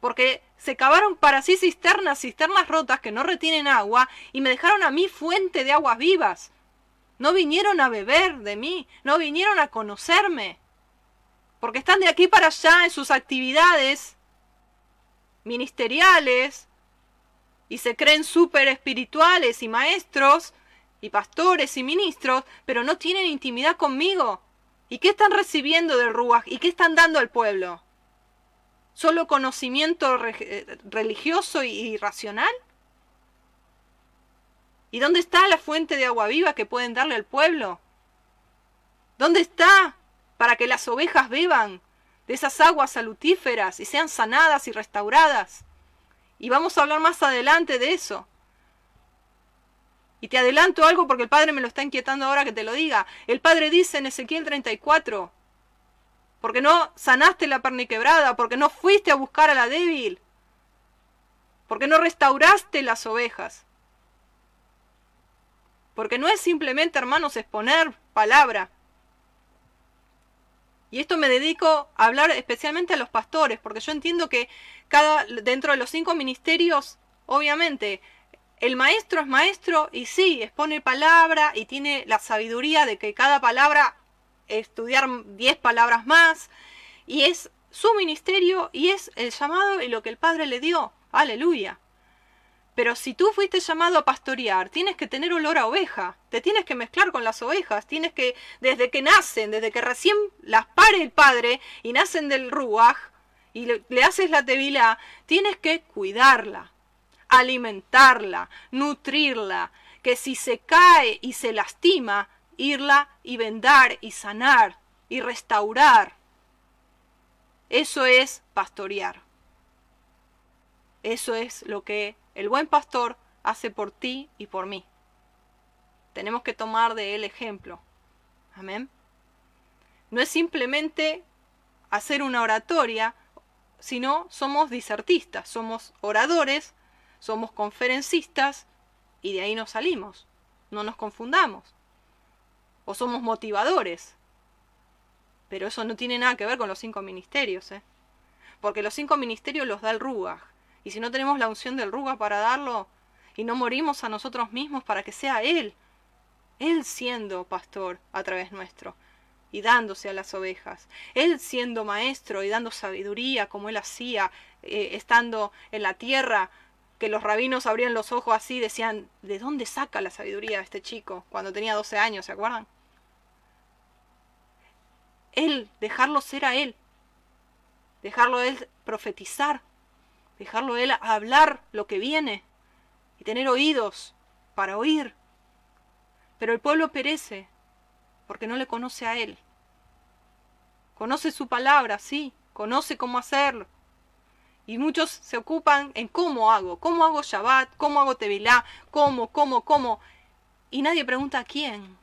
Porque se cavaron para sí cisternas, cisternas rotas que no retienen agua y me dejaron a mí fuente de aguas vivas. No vinieron a beber de mí, no vinieron a conocerme. Porque están de aquí para allá en sus actividades ministeriales y se creen súper espirituales y maestros y pastores y ministros, pero no tienen intimidad conmigo. ¿Y qué están recibiendo del Ruach? ¿Y qué están dando al pueblo? ¿Solo conocimiento eh, religioso y racional? ¿Y dónde está la fuente de agua viva que pueden darle al pueblo? ¿Dónde está para que las ovejas beban de esas aguas salutíferas y sean sanadas y restauradas? Y vamos a hablar más adelante de eso. Y te adelanto algo porque el Padre me lo está inquietando ahora que te lo diga. El Padre dice en Ezequiel 34, porque no sanaste la perniquebrada, porque no fuiste a buscar a la débil, porque no restauraste las ovejas. Porque no es simplemente, hermanos, exponer palabra. Y esto me dedico a hablar especialmente a los pastores, porque yo entiendo que cada dentro de los cinco ministerios, obviamente, el maestro es maestro y sí, expone palabra y tiene la sabiduría de que cada palabra estudiar diez palabras más y es su ministerio y es el llamado y lo que el Padre le dio. Aleluya. Pero si tú fuiste llamado a pastorear, tienes que tener olor a oveja, te tienes que mezclar con las ovejas, tienes que, desde que nacen, desde que recién las pare el Padre y nacen del Ruach y le, haces la tevilá, tienes que cuidarla, alimentarla, nutrirla, que si se cae y se lastima, irla y vendar y sanar y restaurar. Eso es pastorear. Eso es lo que el buen pastor hace por ti y por mí. Tenemos que tomar de él ejemplo. Amén. No es simplemente hacer una oratoria, sino somos disertistas, somos oradores somos conferencistas y de ahí nos salimos. No nos confundamos. O somos motivadores. Pero eso no tiene nada que ver con los cinco ministerios, ¿eh? Porque los cinco ministerios los da el Ruach. Y si no tenemos la unción del Ruach para darlo, y no morimos a nosotros mismos para que sea Él, Él siendo pastor a través nuestro, y dándose a las ovejas, Él siendo maestro y dando sabiduría como Él hacía, eh, estando en la tierra, que los rabinos abrían los ojos así y decían, ¿de dónde saca la sabiduría este chico cuando tenía 12 años, ¿se acuerdan? Él, dejarlo ser a él, dejarlo él profetizar, dejarlo él hablar lo que viene y tener oídos para oír. Pero el pueblo perece porque no le conoce a él. Conoce su palabra, sí, conoce cómo hacerlo, y muchos se ocupan en cómo hago, cómo hago Shabbat, cómo hago Tevilá, cómo, cómo, cómo. Y nadie pregunta quién.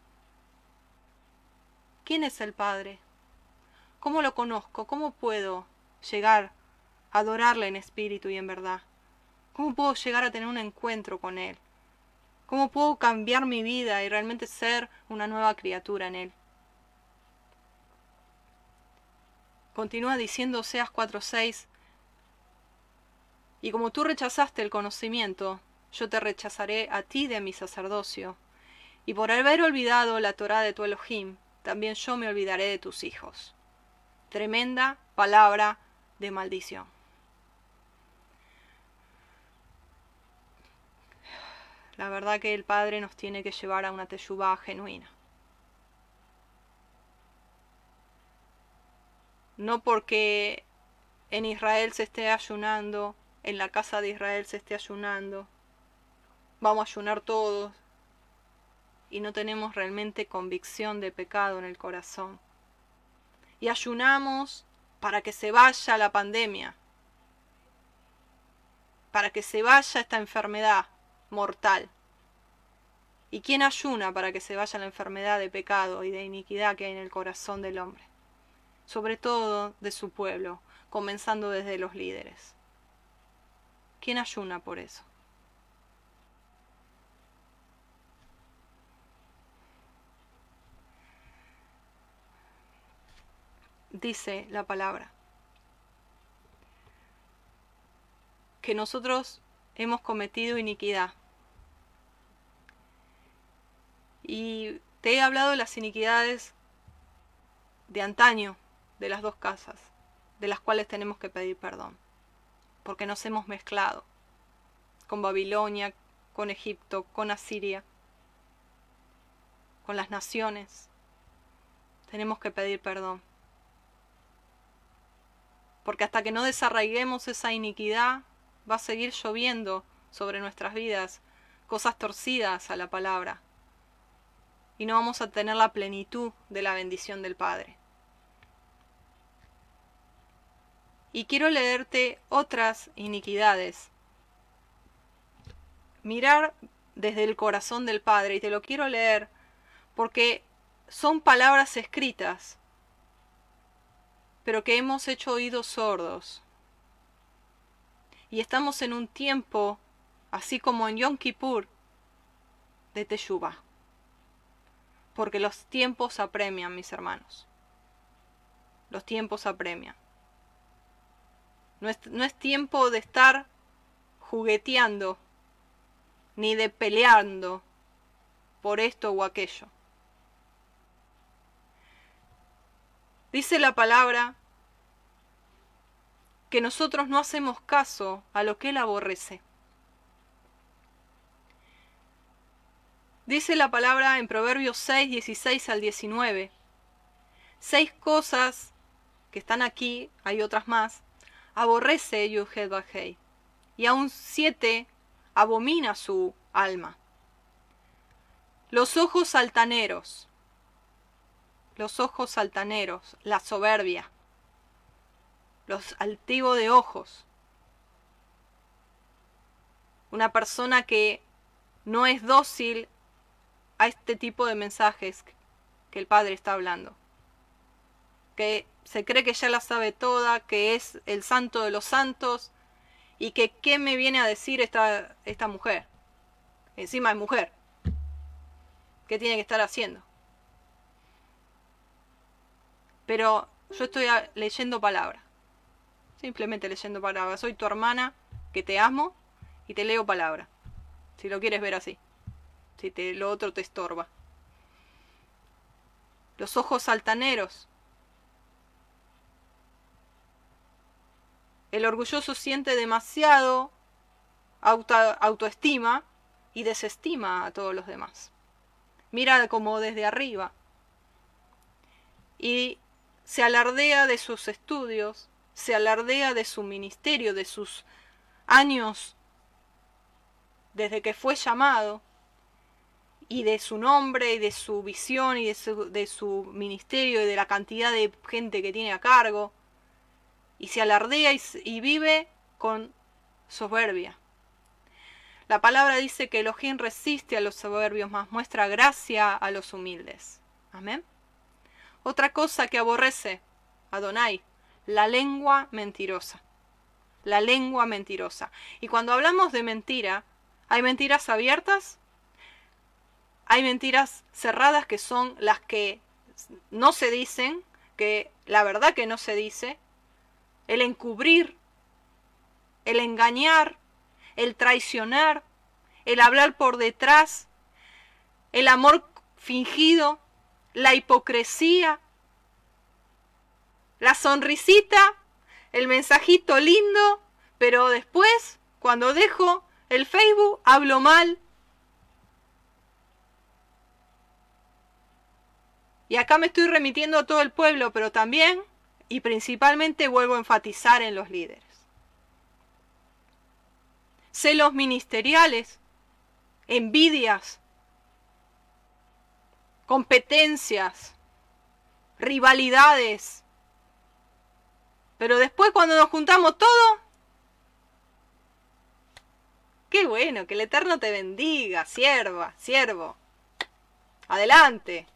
¿Quién es el Padre? ¿Cómo lo conozco? ¿Cómo puedo llegar a adorarle en espíritu y en verdad? ¿Cómo puedo llegar a tener un encuentro con Él? ¿Cómo puedo cambiar mi vida y realmente ser una nueva criatura en Él? Continúa diciendo Oseas 4:6, y como tú rechazaste el conocimiento, yo te rechazaré a ti de mi sacerdocio. Y por haber olvidado la Torah de tu Elohim, también yo me olvidaré de tus hijos. Tremenda palabra de maldición. La verdad que el Padre nos tiene que llevar a una teyubá genuina. No porque en Israel se esté ayunando en la casa de Israel se esté ayunando, vamos a ayunar todos y no tenemos realmente convicción de pecado en el corazón. Y ayunamos para que se vaya la pandemia, para que se vaya esta enfermedad mortal. ¿Y quién ayuna para que se vaya la enfermedad de pecado y de iniquidad que hay en el corazón del hombre? Sobre todo de su pueblo, comenzando desde los líderes. ¿Quién ayuna por eso? Dice la palabra que nosotros hemos cometido iniquidad. Y te he hablado de las iniquidades de antaño, de las dos casas, de las cuales tenemos que pedir perdón, porque nos hemos mezclado con Babilonia, con Egipto, con Asiria, con las naciones. Tenemos que pedir perdón. Porque hasta que no desarraiguemos esa iniquidad, va a seguir lloviendo sobre nuestras vidas cosas torcidas a la palabra. Y no vamos a tener la plenitud de la bendición del Padre. Y quiero leerte otras iniquidades. Mirar desde el corazón del Padre. Y te lo quiero leer porque son palabras escritas, pero que hemos hecho oídos sordos. Y estamos en un tiempo, así como en Yom Kippur, de Teshuvah. Porque los tiempos apremian, mis hermanos. Los tiempos apremian. No es, no es tiempo de estar jugueteando, ni de peleando por esto o aquello. Dice la palabra que nosotros no hacemos caso a lo que Él aborrece. Dice la palabra en Proverbios 6, 16 al 19. Seis cosas que están aquí, hay otras más, aborrece Yuhed Bajei, y aún siete abomina su alma. Los ojos altaneros, los ojos altaneros, la soberbia, los altivos de ojos. Una persona que no es dócil a este tipo de mensajes que el Padre está hablando. Que se cree que ya la sabe toda, que es el santo de los santos y que qué me viene a decir esta, esta mujer. Encima es mujer. ¿Qué tiene que estar haciendo? Pero yo estoy leyendo palabras. Simplemente leyendo palabras. Soy tu hermana, que te amo y te leo palabra. Si lo quieres ver así. Si lo otro te estorba. Los ojos altaneros. El orgulloso siente demasiado autoestima y desestima a todos los demás. Mira como desde arriba. Y se alardea de sus estudios, se alardea de su ministerio, de sus años desde que fue llamado, y de su nombre, y de su visión, y de su, ministerio, y de la cantidad de gente que tiene a cargo, y se alardea y, y vive con soberbia. La palabra dice que Elohim resiste a los soberbios, mas muestra gracia a los humildes. Amén. Otra cosa que aborrece Adonai la lengua mentirosa. La lengua mentirosa. Y cuando hablamos de mentira, hay mentiras abiertas, hay mentiras cerradas que son las que no se dicen, que la verdad que no se dice, el encubrir, el engañar, el traicionar, el hablar por detrás, el amor fingido, la hipocresía, la sonrisita, el mensajito lindo, pero después, cuando dejo el Facebook, hablo mal. Y acá me estoy remitiendo a todo el pueblo, pero también y principalmente vuelvo a enfatizar en los líderes. Celos ministeriales, envidias, competencias, rivalidades, pero después cuando nos juntamos todo, Qué bueno, que el Eterno te bendiga, sierva, siervo. Adelante.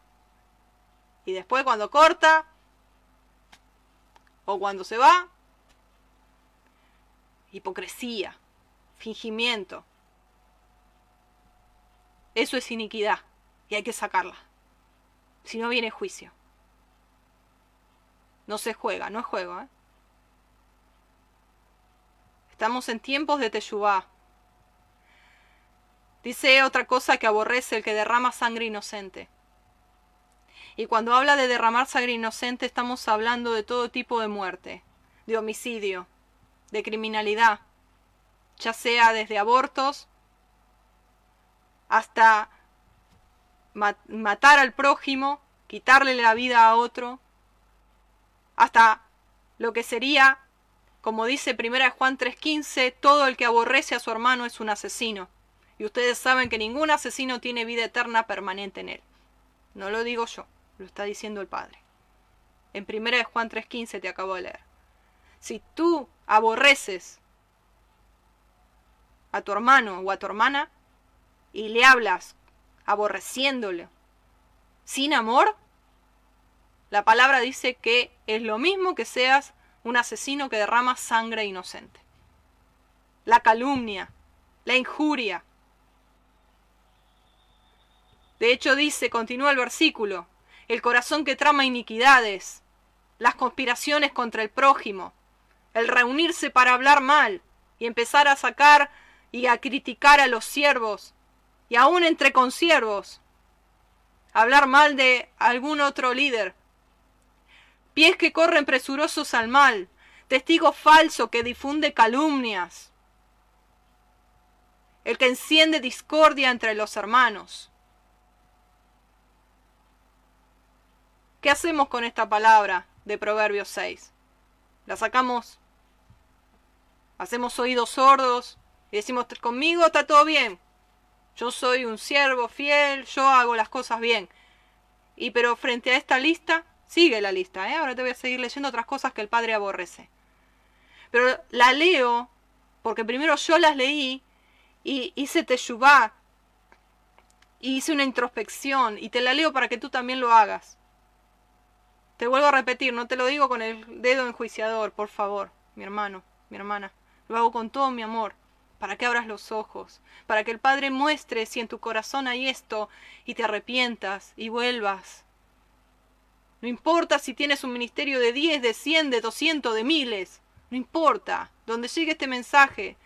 Y después cuando corta o cuando se va, hipocresía, fingimiento. Eso es iniquidad y hay que sacarla. Si no viene juicio. No se juega, no es juego. ¿eh? Estamos en tiempos de Teshuvah. Dice otra cosa que aborrece el que derrama sangre inocente. Y cuando habla de derramar sangre inocente estamos hablando de todo tipo de muerte, de homicidio, de criminalidad, ya sea desde abortos hasta matar al prójimo, quitarle la vida a otro, hasta lo que sería, como dice 1 Juan 3:15, todo el que aborrece a su hermano es un asesino. Y ustedes saben que ningún asesino tiene vida eterna permanente en él. No lo digo yo, lo está diciendo el Padre. En 1 Juan 3:15 te acabo de leer. Si tú aborreces a tu hermano o a tu hermana y le hablas aborreciéndole sin amor, la palabra dice que es lo mismo que seas un asesino que derrama sangre inocente. La calumnia, la injuria, de hecho dice, continúa el versículo, el corazón que trama iniquidades, las conspiraciones contra el prójimo, el reunirse para hablar mal y empezar a sacar y a criticar a los siervos y aún entre consiervos, hablar mal de algún otro líder, pies que corren presurosos al mal, testigo falso que difunde calumnias, el que enciende discordia entre los hermanos, ¿Qué hacemos con esta palabra de Proverbios 6? ¿La sacamos? ¿Hacemos oídos sordos y decimos, conmigo está todo bien? Yo soy un siervo fiel, yo hago las cosas bien. Y pero frente a esta lista, sigue la lista, ¿eh? ahora te voy a seguir leyendo otras cosas que el Padre aborrece. Pero la leo porque primero yo las leí y hice teshuvah y hice una introspección y te la leo para que tú también lo hagas. Te vuelvo a repetir, no te lo digo con el dedo enjuiciador, por favor, mi hermano, mi hermana. Lo hago con todo mi amor, para que abras los ojos, para que el Padre muestre si en tu corazón hay esto y te arrepientas y vuelvas. No importa si tienes un ministerio de 10, de 100, de 200, de miles. No importa. Donde llegue este mensaje.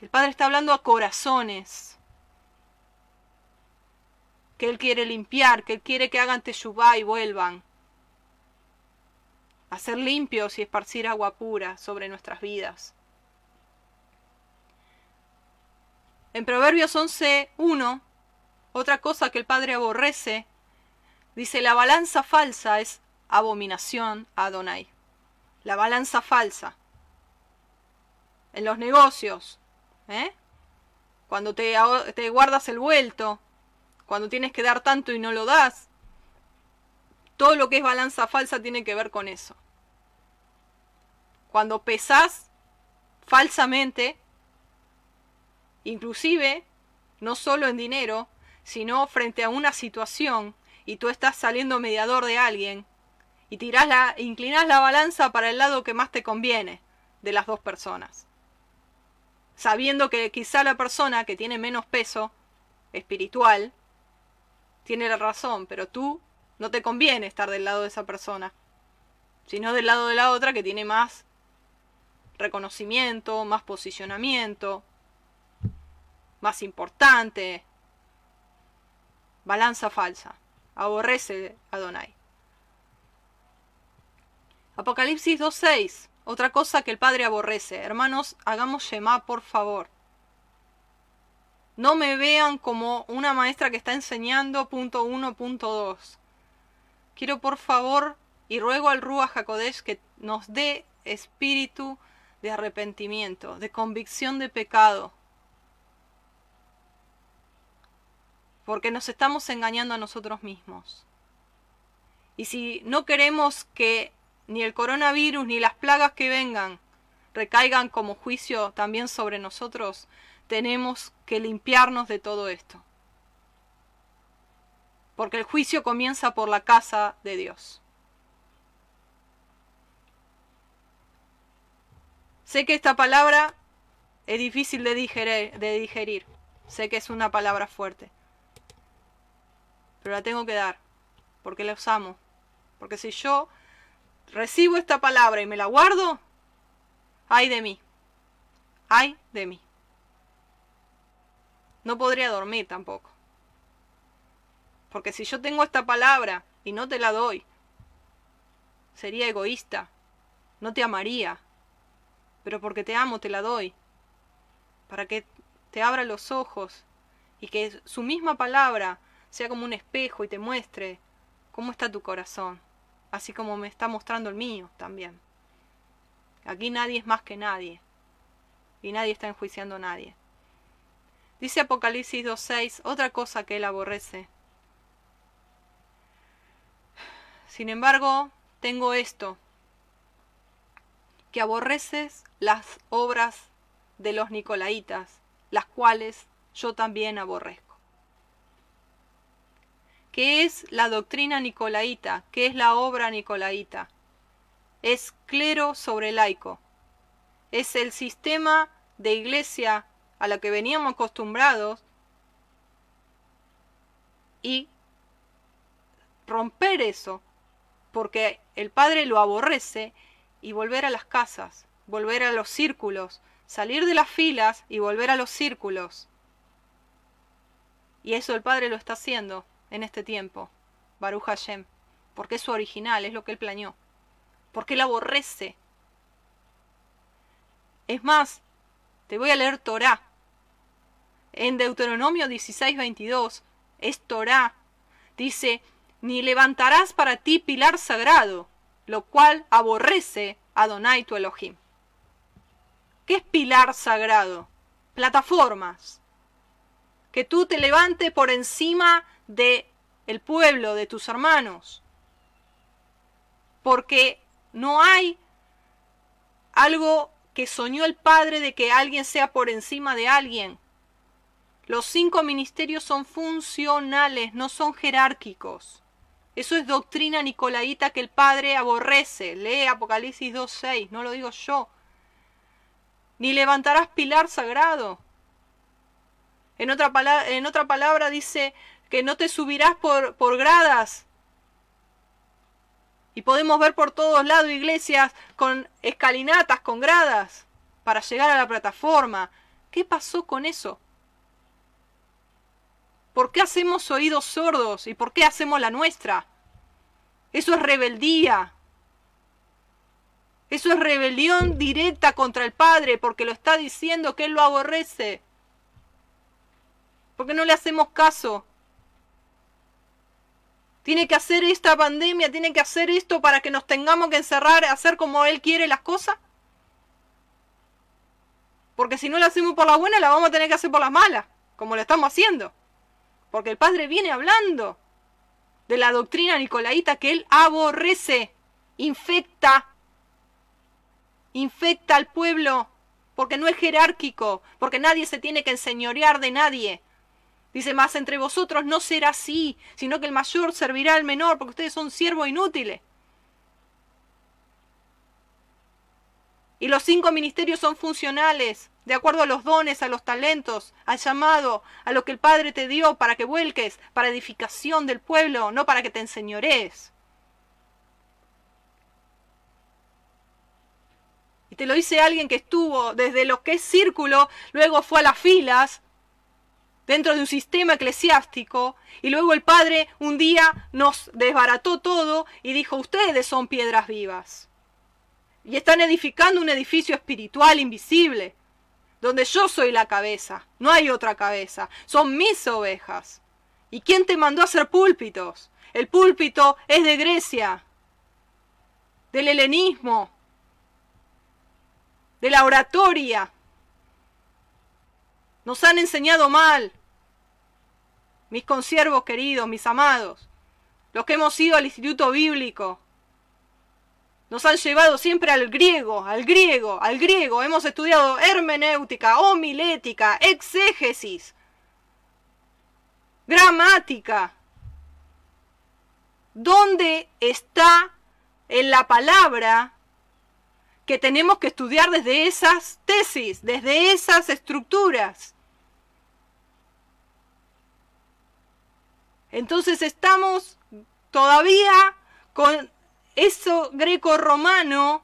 El Padre está hablando a corazones que Él quiere limpiar, que Él quiere que hagan teshuvá y vuelvan. A ser limpios y esparcir agua pura sobre nuestras vidas. En Proverbios 11.1, otra cosa que el Padre aborrece, dice, la balanza falsa es abominación a Adonai. La balanza falsa. En los negocios, ¿eh? cuando te, te guardas el vuelto, cuando tienes que dar tanto y no lo das. Todo lo que es balanza falsa tiene que ver con eso. Cuando pesas falsamente, inclusive, no solo en dinero, sino frente a una situación y tú estás saliendo mediador de alguien y tirás la, inclinás la balanza para el lado que más te conviene de las dos personas. Sabiendo que quizá la persona que tiene menos peso espiritual tiene la razón, pero tú no te conviene estar del lado de esa persona, sino del lado de la otra que tiene más reconocimiento, más posicionamiento, más importante. Balanza falsa. Aborrece a Donai. Apocalipsis 2.6. Otra cosa que el Padre aborrece. Hermanos, hagamos Shema, por favor. No me vean como una maestra que está enseñando punto uno, punto dos. Quiero por favor y ruego al Rúa Jacodesh que nos dé espíritu de arrepentimiento, de convicción de pecado. Porque nos estamos engañando a nosotros mismos. Y si no queremos que ni el coronavirus ni las plagas que vengan recaigan como juicio también sobre nosotros, tenemos que limpiarnos de todo esto. Porque el juicio comienza por la casa de Dios. Sé que esta palabra es difícil de digerir. Sé que es una palabra fuerte. Pero la tengo que dar. Porque la amo. Porque si yo recibo esta palabra y me la guardo, ay de mí. Ay de mí. No podría dormir tampoco. Porque si yo tengo esta palabra y no te la doy, sería egoísta. No te amaría. Pero porque te amo te la doy. Para que te abra los ojos y que su misma palabra sea como un espejo y te muestre cómo está tu corazón así como me está mostrando el mío también. Aquí nadie es más que nadie, y nadie está enjuiciando a nadie. Dice Apocalipsis 2.6, otra cosa que él aborrece. Sin embargo, tengo esto, que aborreces las obras de los nicolaitas, las cuales yo también aborrezco. ¿Qué es la doctrina nicolaíta? ¿Qué es la obra nicolaíta? Es clero sobre laico. Es el sistema de iglesia a la que veníamos acostumbrados y romper eso, porque el Padre lo aborrece, y volver a las casas, volver a los círculos, salir de las filas y volver a los círculos. Y eso el Padre lo está haciendo en este tiempo, Baruch Hashem, porque es su original, es lo que él planeó, porque él aborrece. Es más, te voy a leer Torah. En Deuteronomio 16, 22, es Torah. Dice, ni levantarás para ti pilar sagrado, lo cual aborrece Adonai tu Elohim. ¿Qué es pilar sagrado? Plataformas. Que tú te levantes por encima de el pueblo, de tus hermanos. Porque no hay algo que soñó el Padre de que alguien sea por encima de alguien. Los cinco ministerios son funcionales, no son jerárquicos. Eso es doctrina nicolaíta que el Padre aborrece. Lee Apocalipsis 2.6, no lo digo yo. Ni levantarás pilar sagrado. En otra, palabra, en otra palabra dice, que no te subirás por, por gradas. Y podemos ver por todos lados iglesias con escalinatas, con gradas, para llegar a la plataforma. ¿Qué pasó con eso? ¿Por qué hacemos oídos sordos y por qué hacemos la nuestra? Eso es rebeldía. Eso es rebelión directa contra el Padre porque lo está diciendo que Él lo aborrece. ¿Por qué no le hacemos caso? Tiene que hacer esta pandemia, tiene que hacer esto para que nos tengamos que encerrar, hacer como Él quiere las cosas. Porque si no la hacemos por la buena, la vamos a tener que hacer por las malas, como lo estamos haciendo. Porque el Padre viene hablando de la doctrina nicolaíta que Él aborrece, infecta, infecta al pueblo, porque no es jerárquico, porque nadie se tiene que enseñorear de nadie. Dice, más entre vosotros no será así, sino que el mayor servirá al menor, porque ustedes son siervos inútiles. Y los cinco ministerios son funcionales, de acuerdo a los dones, a los talentos, al llamado, a lo que el Padre te dio para que vuelques, para edificación del pueblo, no para que te enseñores. Y te lo dice alguien que estuvo desde lo que es círculo, luego fue a las filas, dentro de un sistema eclesiástico y luego el Padre un día nos desbarató todo y dijo, ustedes son piedras vivas. Y están edificando un edificio espiritual invisible, donde yo soy la cabeza, no hay otra cabeza, son mis ovejas. ¿Y quién te mandó a hacer púlpitos? El púlpito es de Grecia, del helenismo, de la oratoria, nos han enseñado mal. Mis consiervos queridos, mis amados, los que hemos ido al instituto bíblico. Nos han llevado siempre al griego, al griego, al griego. Hemos estudiado hermenéutica, homilética, exégesis, gramática. ¿Dónde está en la palabra que tenemos que estudiar desde esas tesis, desde esas estructuras? Entonces estamos todavía con eso greco-romano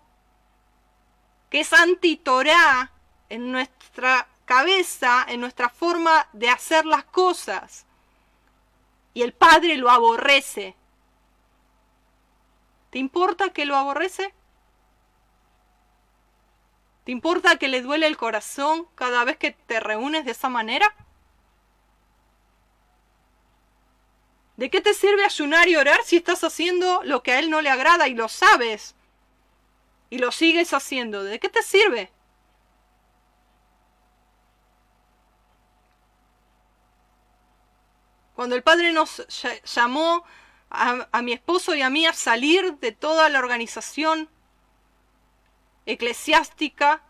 que es anti-Torá en nuestra cabeza, en nuestra forma de hacer las cosas. Y el Padre lo aborrece. ¿Te importa que lo aborrece? ¿Te importa que le duele el corazón cada vez que te reúnes de esa manera? ¿De qué te sirve ayunar y orar si estás haciendo lo que a Él no le agrada y lo sabes? Y lo sigues haciendo. ¿De qué te sirve? Cuando el Padre nos llamó a, a, mi esposo y a mí a salir de toda la organización eclesiástica,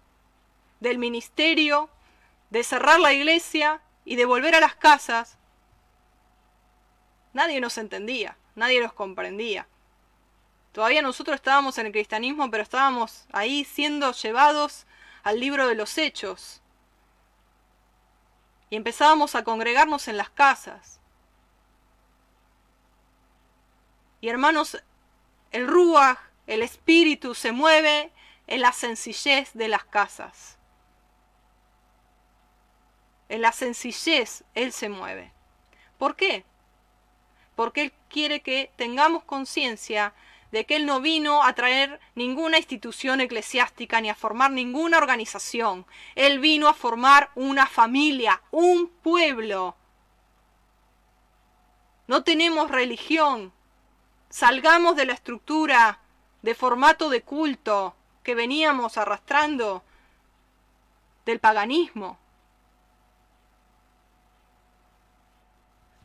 del ministerio, de cerrar la iglesia y de volver a las casas, nadie nos entendía, nadie los comprendía. Todavía nosotros estábamos en el cristianismo, pero estábamos ahí siendo llevados al libro de los hechos. Y empezábamos a congregarnos en las casas. Y hermanos, el Ruach, el espíritu, se mueve en la sencillez de las casas. En la sencillez Él se mueve. ¿Por qué? Porque Él quiere que tengamos conciencia de que Él no vino a traer ninguna institución eclesiástica ni a formar ninguna organización. Él vino a formar una familia, un pueblo. No tenemos religión. Salgamos de la estructura de formato de culto que veníamos arrastrando del paganismo.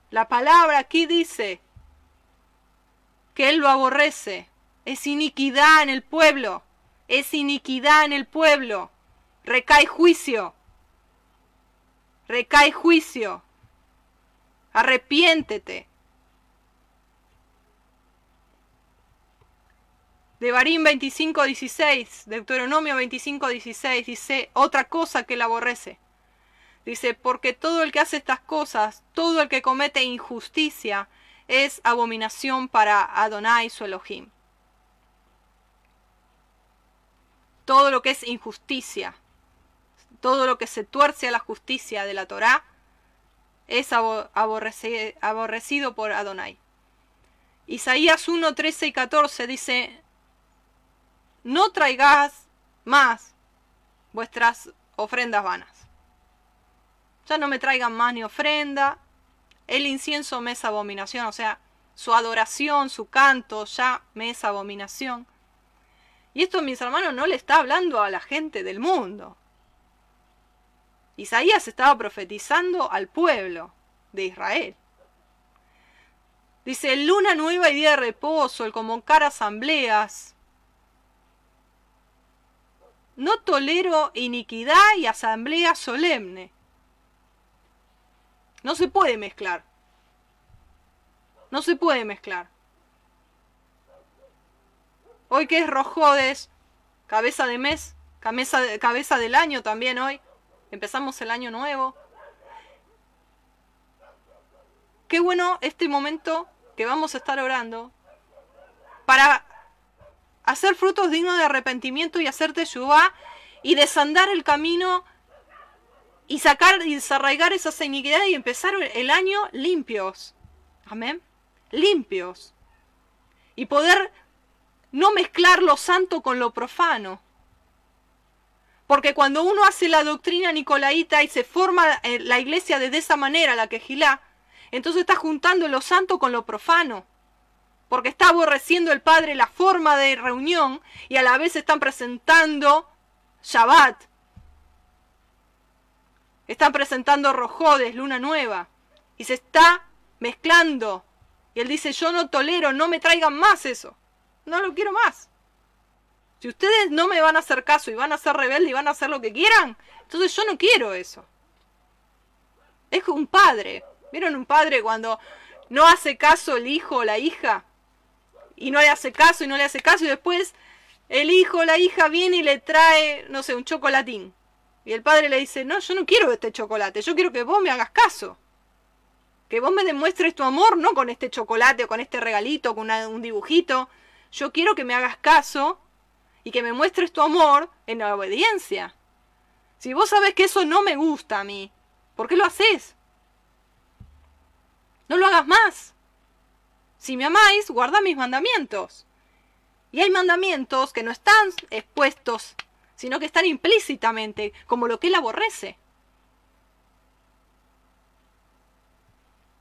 La palabra aquí dice que Él lo aborrece. Es iniquidad en el pueblo. Es iniquidad en el pueblo. Recae juicio. Recae juicio. Arrepiéntete. De Barín 25.16, Deuteronomio 25.16 dice otra cosa que él aborrece. Dice, porque todo el que hace estas cosas, todo el que comete injusticia, es abominación para Adonai su Elohim. Todo lo que es injusticia, todo lo que se tuerce a la justicia de la Torá, es aborrecido por Adonai. Isaías 1, 13 y 14 dice, no traigas más vuestras ofrendas vanas ya no me traigan más ni ofrenda. El incienso me es abominación, o sea, su adoración, su canto ya me es abominación. Y esto, mis hermanos, no le está hablando a la gente del mundo. Isaías estaba profetizando al pueblo de Israel. Dice, luna nueva y día de reposo, el convocar asambleas. No tolero iniquidad y asamblea solemne. No se puede mezclar. No se puede mezclar. Hoy que es Rojodes, cabeza de mes, cabeza, cabeza del año también hoy. Empezamos el año nuevo. Qué bueno este momento que vamos a estar orando para hacer frutos dignos de arrepentimiento y hacerte yubá y desandar el camino y sacar y desarraigar esas iniquidades y empezar el año limpios. Amén. Limpios. Y poder no mezclar lo santo con lo profano. Porque cuando uno hace la doctrina nicolaíta y se forma eh, la iglesia de esa manera, la quejilá, entonces está juntando lo santo con lo profano. Porque está aborreciendo el Padre la forma de reunión y a la vez están presentando Shabbat, están presentando rojodes, luna nueva. Y se está mezclando. Y él dice, yo no tolero, no me traigan más eso. No lo quiero más. Si ustedes no me van a hacer caso y van a ser rebeldes y van a hacer lo que quieran, entonces yo no quiero eso. Es un padre. ¿Vieron un padre cuando no hace caso el hijo o la hija? Y no le hace caso y no le hace caso y después el hijo o la hija viene y le trae, no sé, un chocolatín. Y el padre le dice, no, yo no quiero este chocolate, yo quiero que vos me hagas caso. Que vos me demuestres tu amor, no con este chocolate o con este regalito, con un dibujito. Yo quiero que me hagas caso y que me muestres tu amor en la obediencia. Si vos sabes que eso no me gusta a mí, ¿por qué lo haces? No lo hagas más. Si me amáis, guarda mis mandamientos. Y hay mandamientos que no están expuestos, sino que están implícitamente, como lo que él aborrece.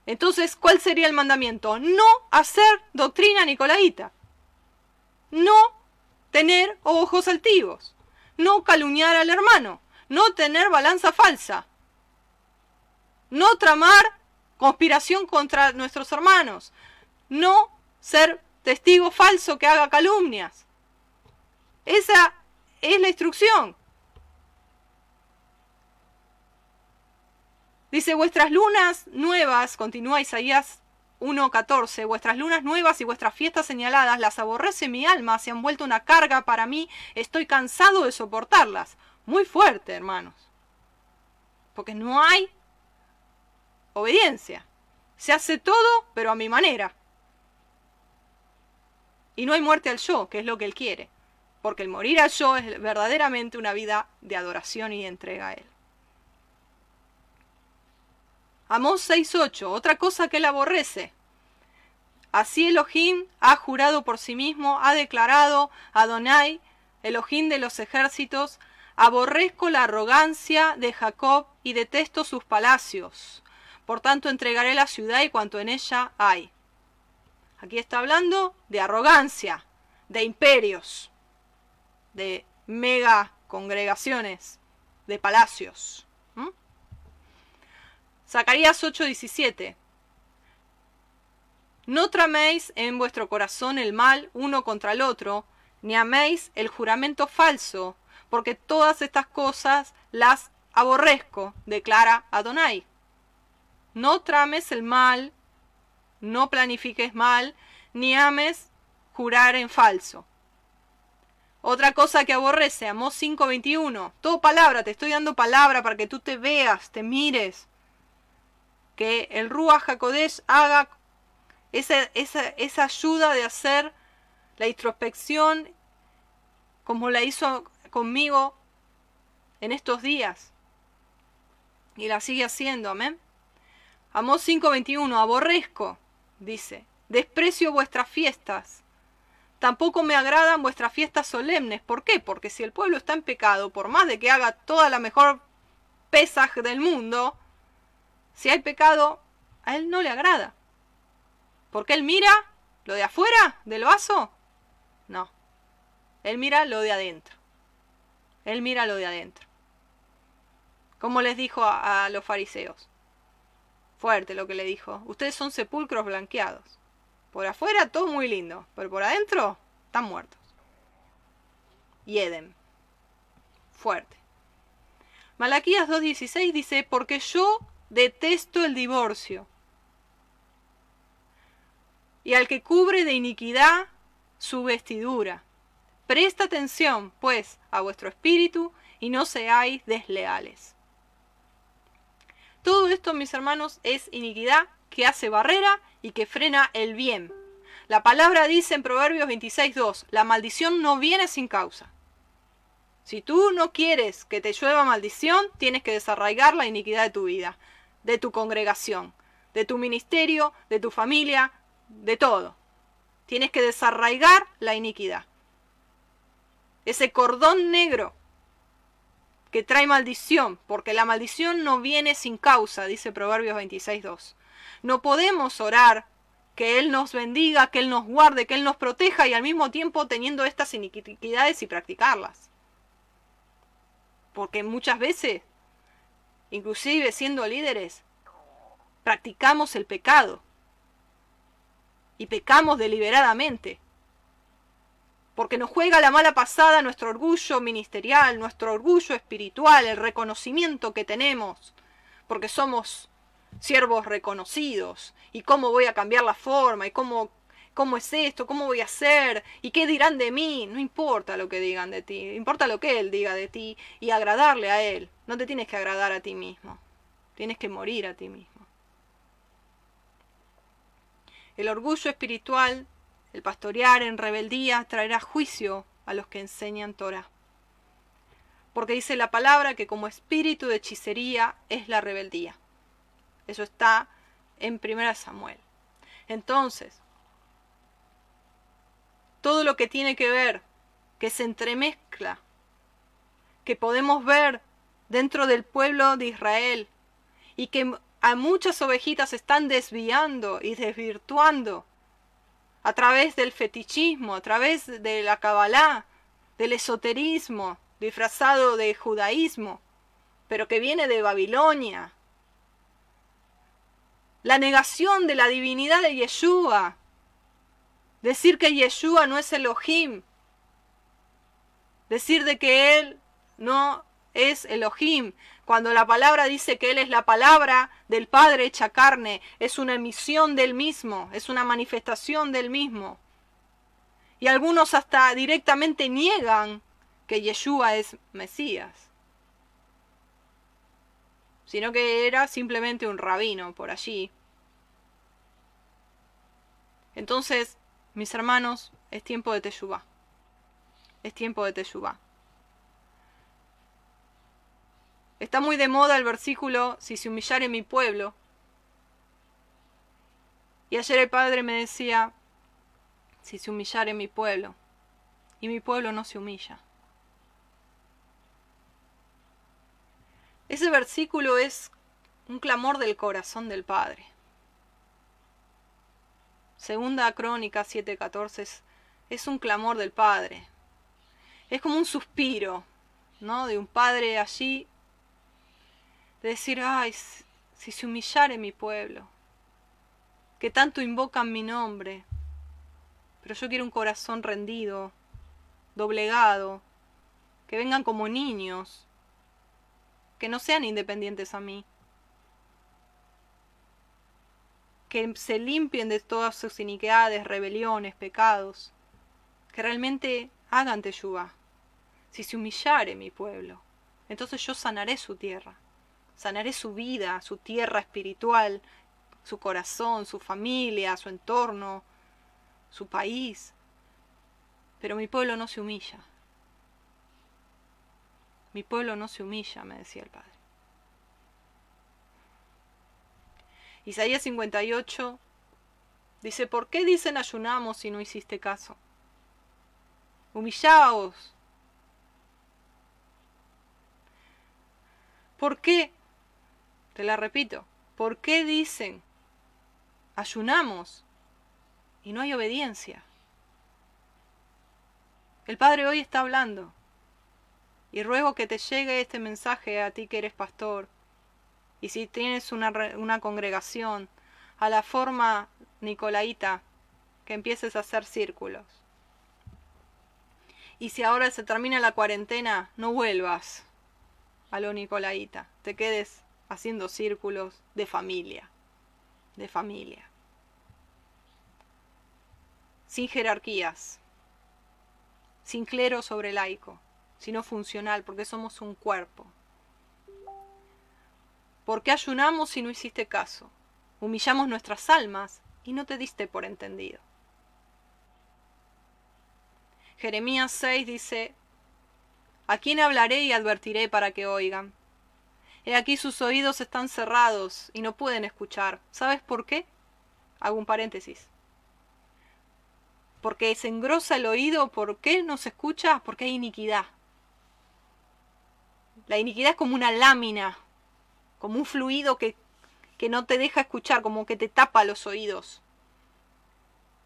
Entonces, ¿cuál sería el mandamiento? No hacer doctrina nicolaíta. No tener ojos altivos. No calumniar al hermano. No tener balanza falsa. No tramar conspiración contra nuestros hermanos. No ser testigo falso que haga calumnias. Esa es la instrucción. Dice, vuestras lunas nuevas, continúa Isaías 1.14, vuestras lunas nuevas y vuestras fiestas señaladas las aborrece mi alma, se han vuelto una carga para mí, estoy cansado de soportarlas. Muy fuerte, hermanos. Porque no hay obediencia. Se hace todo, pero a mi manera. Y no hay muerte al yo, que es lo que Él quiere. Porque el morir al yo es verdaderamente una vida de adoración y entrega a Él. Amós 6.8, otra cosa que Él aborrece. Así Elohim ha jurado por sí mismo, ha declarado, Adonai, Elohim de los ejércitos, aborrezco la arrogancia de Jacob y detesto sus palacios. Por tanto entregaré la ciudad y cuanto en ella hay. Aquí está hablando de arrogancia, de imperios, de mega congregaciones, de palacios. Zacarías 8:17. No traméis en vuestro corazón el mal uno contra el otro, ni améis el juramento falso, porque todas estas cosas las aborrezco, declara Adonai. No trames el mal no planifiques mal, ni ames jurar en falso. Otra cosa que aborrece, Amós 5:21. Todo palabra, te estoy dando palabra para que tú te veas, te mires. Que el Ruach HaKodesh haga esa, esa, esa ayuda de hacer la introspección como la hizo conmigo en estos días. Y la sigue haciendo, amén. Amós 5:21, aborrezco dice, desprecio vuestras fiestas. Tampoco me agradan vuestras fiestas solemnes. ¿Por qué? Porque si el pueblo está en pecado, por más de que haga toda la mejor pesaje del mundo, si hay pecado, a él no le agrada. Porque él mira lo de afuera del vaso. No. Él mira lo de adentro. Él mira lo de adentro. Como les dijo a los fariseos. Fuerte lo que le dijo. Ustedes son sepulcros blanqueados. Por afuera todo muy lindo, pero por adentro están muertos. Y Edem. Fuerte. Malaquías 2.16 dice, porque yo detesto el divorcio. Y al que cubre de iniquidad su vestidura. Presta atención, pues, a vuestro espíritu y no seáis desleales. Todo esto, mis hermanos, es iniquidad que hace barrera y que frena el bien. La palabra dice en Proverbios 26.2, la maldición no viene sin causa. Si tú no quieres que te llueva maldición, tienes que desarraigar la iniquidad de tu vida, de tu congregación, de tu ministerio, de tu familia, de todo. Tienes que desarraigar la iniquidad. Ese cordón negro que trae maldición, porque la maldición no viene sin causa, dice Proverbios 26.2. No podemos orar que Él nos bendiga, que Él nos guarde, que Él nos proteja y al mismo tiempo teniendo estas iniquidades y practicarlas. Porque muchas veces, inclusive siendo líderes, practicamos el pecado y pecamos deliberadamente. porque nos juega la mala pasada nuestro orgullo ministerial, nuestro orgullo espiritual, el reconocimiento que tenemos, porque somos siervos reconocidos, y cómo voy a cambiar la forma, y cómo, cómo es esto, cómo voy a hacer, y qué dirán de mí, no importa lo que digan de ti, importa lo que Él diga de ti, y agradarle a Él, no te tienes que agradar a ti mismo, tienes que morir a ti mismo. El orgullo espiritual el pastorear en rebeldía traerá juicio a los que enseñan Torah. Porque dice la palabra que como espíritu de hechicería es la rebeldía. Eso está en 1 Samuel. Entonces, todo lo que tiene que ver, que se entremezcla, que podemos ver dentro del pueblo de Israel y que a muchas ovejitas están desviando y desvirtuando a través del fetichismo, a través de la cabalá, del esoterismo, disfrazado de judaísmo, pero que viene de Babilonia. La negación de la divinidad de Yeshua. Decir que Yeshua no es Elohim. Decir de que Él no es Elohim. Cuando la palabra dice que Él es la palabra del Padre hecha carne, es una emisión del mismo, es una manifestación del mismo. Y algunos hasta directamente niegan que Yeshua es Mesías, sino que era simplemente un rabino por allí. Entonces, mis hermanos, es tiempo de Teshuvah. Es tiempo de Teshuvah. Está muy de moda el versículo, si se humillare mi pueblo. Y ayer el Padre me decía, si se humillare mi pueblo, y mi pueblo no se humilla. Ese versículo es un clamor del corazón del Padre. Segunda Crónica 7:14 es, es un clamor del Padre. Es como un suspiro, ¿no? De un padre allí de decir, ay, si se humillare mi pueblo, que tanto invocan mi nombre, pero yo quiero un corazón rendido, doblegado, que vengan como niños, que no sean independientes a mí, que se limpien de todas sus iniquidades, rebeliones, pecados, que realmente hagan teyuba. Si se humillare mi pueblo, entonces yo sanaré su tierra sanaré su vida, su tierra espiritual, su corazón, su familia, su entorno, su país. Pero mi pueblo no se humilla. Mi pueblo no se humilla, me decía el Padre. Isaías 58 dice, ¿por qué dicen ayunamos si no hiciste caso? Humillaos. ¿Por qué te la repito. ¿Por qué dicen ayunamos y no hay obediencia? El Padre hoy está hablando y ruego que te llegue este mensaje a ti que eres pastor y si tienes una, una congregación a la forma nicolaita que empieces a hacer círculos. Y si ahora se termina la cuarentena, no vuelvas a lo nicolaita, te quedes haciendo círculos de familia, de familia. Sin jerarquías, sin clero sobre laico, sino funcional, porque somos un cuerpo. ¿Por qué ayunamos si no hiciste caso? Humillamos nuestras almas y no te diste por entendido. Jeremías 6 dice, ¿A quién hablaré y advertiré para que oigan? He aquí sus oídos están cerrados y no pueden escuchar. ¿Sabes por qué? Hago un paréntesis. Porque se engrosa el oído. ¿Por qué no se escucha? Porque hay iniquidad. La iniquidad es como una lámina, como un fluido que, que no te deja escuchar, como que te tapa los oídos.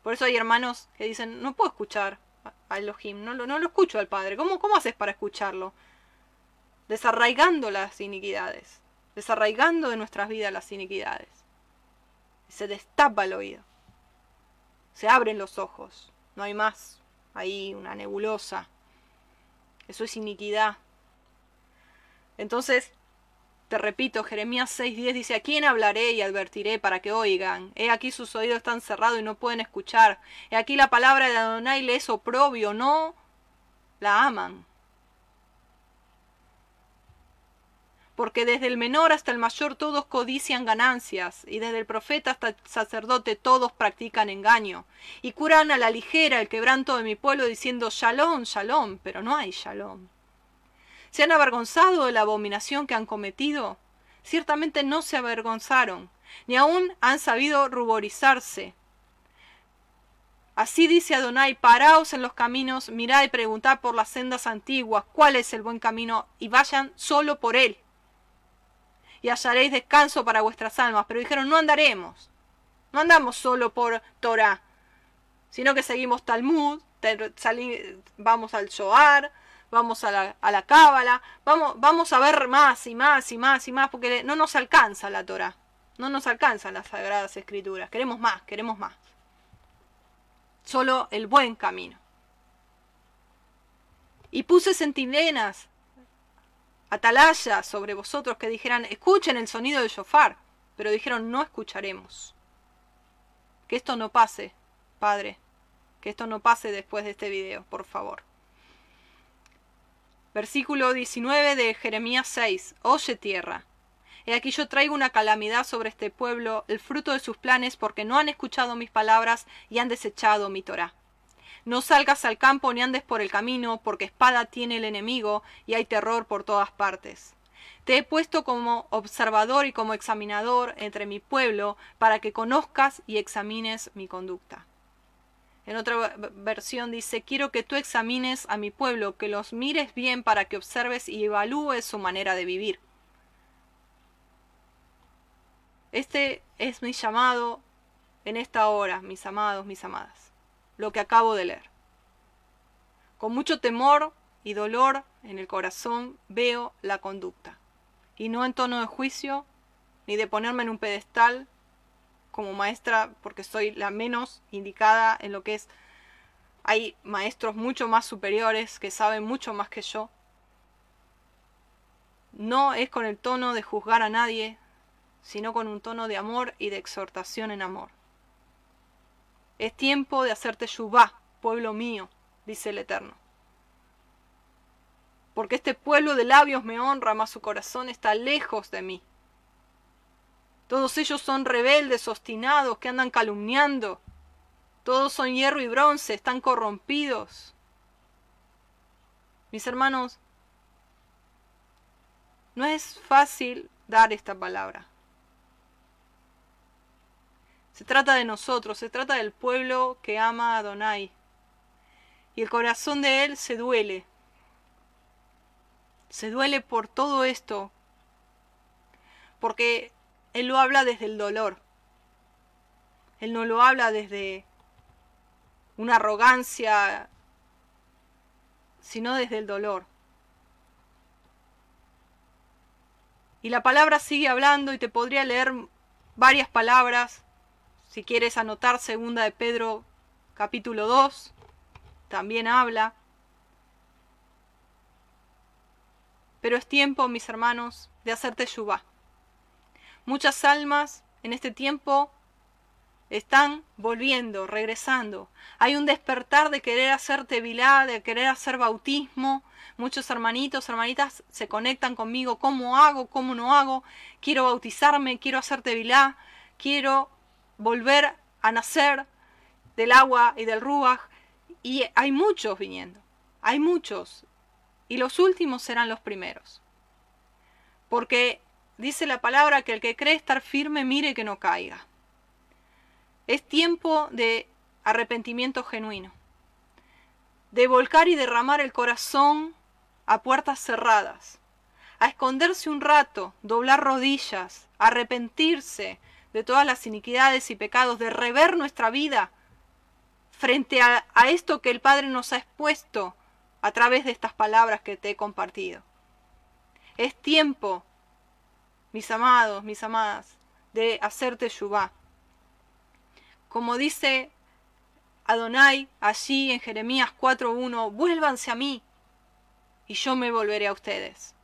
Por eso hay hermanos que dicen, no puedo escuchar a Elohim, no lo, no lo escucho al Padre. ¿Cómo, ¿Cómo haces para escucharlo? desarraigando las iniquidades, desarraigando de nuestras vidas las iniquidades. Se destapa el oído, se abren los ojos, no hay más ahí una nebulosa. Eso es iniquidad. Entonces, te repito, Jeremías 6:10 dice, ¿a quién hablaré y advertiré para que oigan? He aquí sus oídos están cerrados y no pueden escuchar. He aquí la palabra de Adonai le es oprobio, no la aman. Porque desde el menor hasta el mayor todos codician ganancias, y desde el profeta hasta el sacerdote todos practican engaño, y curan a la ligera el quebranto de mi pueblo diciendo shalom, shalom, pero no hay shalom. ¿Se han avergonzado de la abominación que han cometido? Ciertamente no se avergonzaron, ni aun han sabido ruborizarse. Así dice Adonai, paraos en los caminos, mirad y preguntad por las sendas antiguas cuál es el buen camino, y vayan solo por él. Y hallaréis descanso para vuestras almas. Pero dijeron, no andaremos. No andamos solo por Torah, sino que seguimos Talmud, vamos al Shoar, vamos a la, a la Cábala, vamos, vamos a ver más y más y más y más, porque no nos alcanza la Torah, no nos alcanzan las Sagradas Escrituras, queremos más, queremos más. Solo el buen camino. Y puse centinelas, atalayas sobre vosotros que dijeran, escuchen el sonido del shofar, pero dijeron, no escucharemos. Que esto no pase, Padre, que esto no pase después de este video, por favor. Versículo 19 de Jeremías 6. Oye tierra. He aquí yo traigo una calamidad sobre este pueblo, el fruto de sus planes, porque no han escuchado mis palabras y han desechado mi Torah. No salgas al campo ni andes por el camino, porque espada tiene el enemigo y hay terror por todas partes. Te he puesto como observador y como examinador entre mi pueblo, para que conozcas y examines mi conducta. En otra versión dice, quiero que tú examines a mi pueblo, que los mires bien para que observes y evalúes su manera de vivir. Este es mi llamado en esta hora, mis amados, mis amadas, lo que acabo de leer. Con mucho temor y dolor en el corazón veo la conducta, y no en tono de juicio, ni de ponerme en un pedestal, como maestra porque soy la menos indicada en lo que es... Hay maestros mucho más superiores que saben mucho más que yo. No es con el tono de juzgar a nadie, sino con un tono de amor y de exhortación en amor. Es tiempo de hacerte yubá, pueblo mío, dice el Eterno. Porque este pueblo de labios me honra, mas su corazón está lejos de mí. Todos ellos son rebeldes, obstinados, que andan calumniando. Todos son hierro y bronce, están corrompidos. Mis hermanos, no es fácil dar esta palabra. Se trata de nosotros, se trata del pueblo que ama a Adonai. Y el corazón de él se duele. Se duele por todo esto. Porque él lo habla desde el dolor. Él no lo habla desde una arrogancia, sino desde el dolor. Y la palabra sigue hablando y te podría leer varias palabras. Si quieres anotar segunda de Pedro capítulo 2, también habla. Pero es tiempo, mis hermanos, de hacerte yubá. Muchas almas en este tiempo están volviendo, regresando. Hay un despertar de querer hacer tevilá, de querer hacer bautismo. Muchos hermanitos, hermanitas se conectan conmigo. ¿Cómo hago? ¿Cómo no hago? Quiero bautizarme, quiero hacer tevilá, quiero volver a nacer del agua y del ruaj. Y hay muchos viniendo. Hay muchos. Y los últimos serán los primeros. Porque Dice la palabra que el que cree estar firme mire que no caiga. Es tiempo de arrepentimiento genuino, de volcar y derramar el corazón a puertas cerradas, a esconderse un rato, doblar rodillas, arrepentirse de todas las iniquidades y pecados, de rever nuestra vida frente a, esto que el Padre nos ha expuesto a través de estas palabras que te he compartido. Es tiempo mis amados, mis amadas, de hacerte yubá. Como dice Adonai allí en Jeremías 4.1, vuélvanse a mí y yo me volveré a ustedes.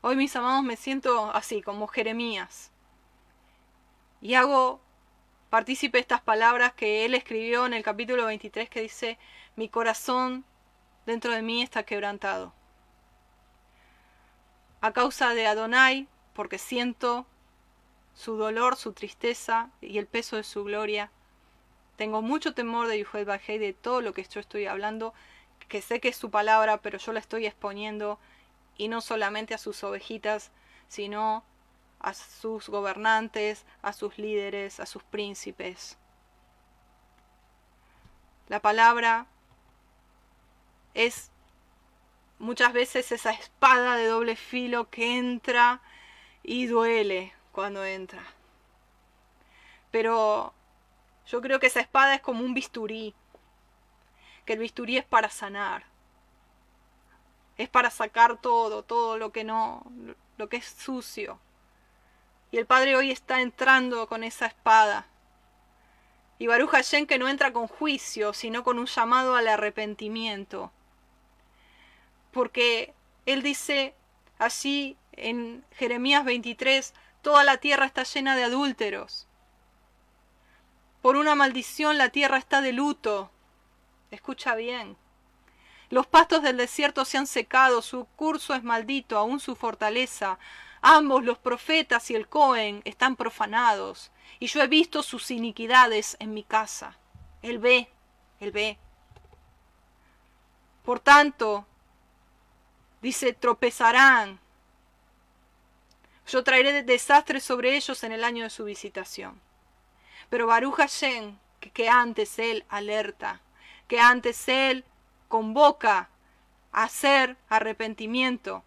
Hoy mis amados me siento así, como Jeremías. Y hago partícipe estas palabras que él escribió en el capítulo 23 que dice, mi corazón dentro de mí está quebrantado. A causa de Adonai, porque siento su dolor, su tristeza y el peso de su gloria. Tengo mucho temor de Yuhel Bajei, de todo lo que yo estoy hablando, que sé que es su palabra, pero yo la estoy exponiendo, y no solamente a sus ovejitas, sino a sus gobernantes, a sus líderes, a sus príncipes. La palabra es muchas veces esa espada de doble filo que entra y duele cuando entra. Pero yo creo que esa espada es como un bisturí, que el bisturí es para sanar, es para sacar todo, todo lo que no, lo que es sucio. Y el Padre hoy está entrando con esa espada. Y Baruch Hashem que no entra con juicio, sino con un llamado al arrepentimiento. Porque Él dice así en Jeremías 23, toda la tierra está llena de adúlteros. Por una maldición la tierra está de luto. Escucha bien. Los pastos del desierto se han secado, su curso es maldito, aún su fortaleza. Ambos, los profetas y el Cohen, están profanados, y yo he visto sus iniquidades en mi casa. Él ve, él ve. Por tanto, dice, tropezarán. Yo traeré desastres sobre ellos en el año de su visitación. Pero Baruch Hashem, que, antes él alerta, que antes él convoca a hacer arrepentimiento,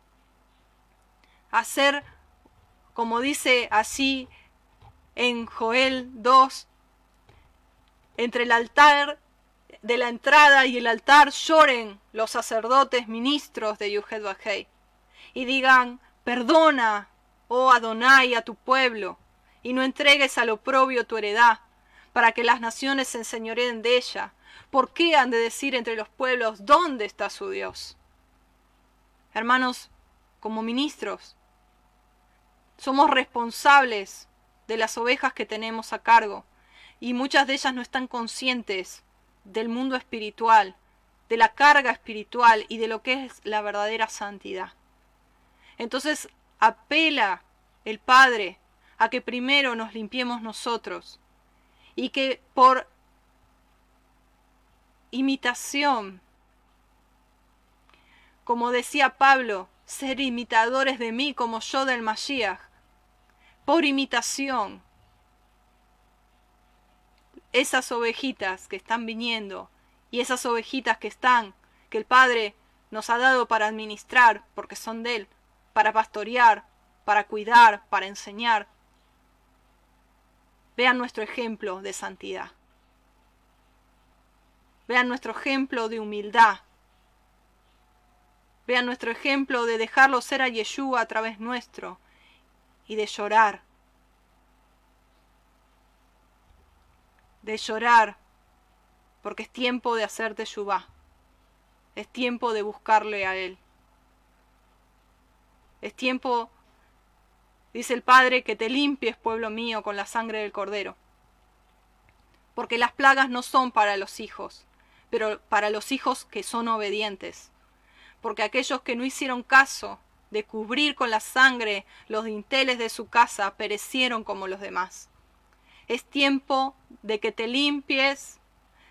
hacer, como dice así en Joel 2, entre el altar de la entrada y el altar lloren los sacerdotes ministros de Yuhed y digan, perdona, oh Adonai, a tu pueblo, y no entregues al oprobio tu heredad, para que las naciones se enseñoreen de ella. ¿Por qué han de decir entre los pueblos dónde está su Dios? Hermanos, como ministros, somos responsables de las ovejas que tenemos a cargo y muchas de ellas no están conscientes del mundo espiritual, de la carga espiritual y de lo que es la verdadera santidad. Entonces apela el Padre a que primero nos limpiemos nosotros y que por imitación, como decía Pablo, ser imitadores de mí como yo del Mashiach, por imitación, esas ovejitas que están viniendo y esas ovejitas que están, que el Padre nos ha dado para administrar, porque son de Él, para pastorear, para cuidar, para enseñar. Vean nuestro ejemplo de santidad. Vean nuestro ejemplo de humildad. Vean nuestro ejemplo de dejarlo ser a Yeshua a través nuestro y de llorar. De llorar porque es tiempo de hacer Teshuvah. Es tiempo de buscarle a Él. Es tiempo, dice el Padre, que te limpies, pueblo mío, con la sangre del Cordero. Porque las plagas no son para los hijos, pero para los hijos que son obedientes. Porque aquellos que no hicieron caso de cubrir con la sangre los dinteles de su casa perecieron como los demás. Es tiempo de que te limpies,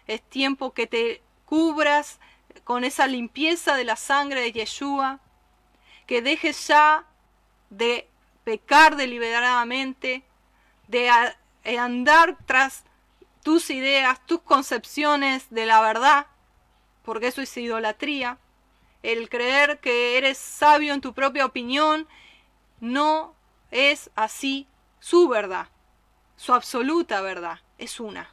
es tiempo que te cubras con esa limpieza de la sangre de Yeshua, que dejes ya de pecar deliberadamente, de andar tras tus ideas, tus concepciones de la verdad, porque eso es idolatría. El creer que eres sabio en tu propia opinión no es así su verdad, su absoluta verdad, es una.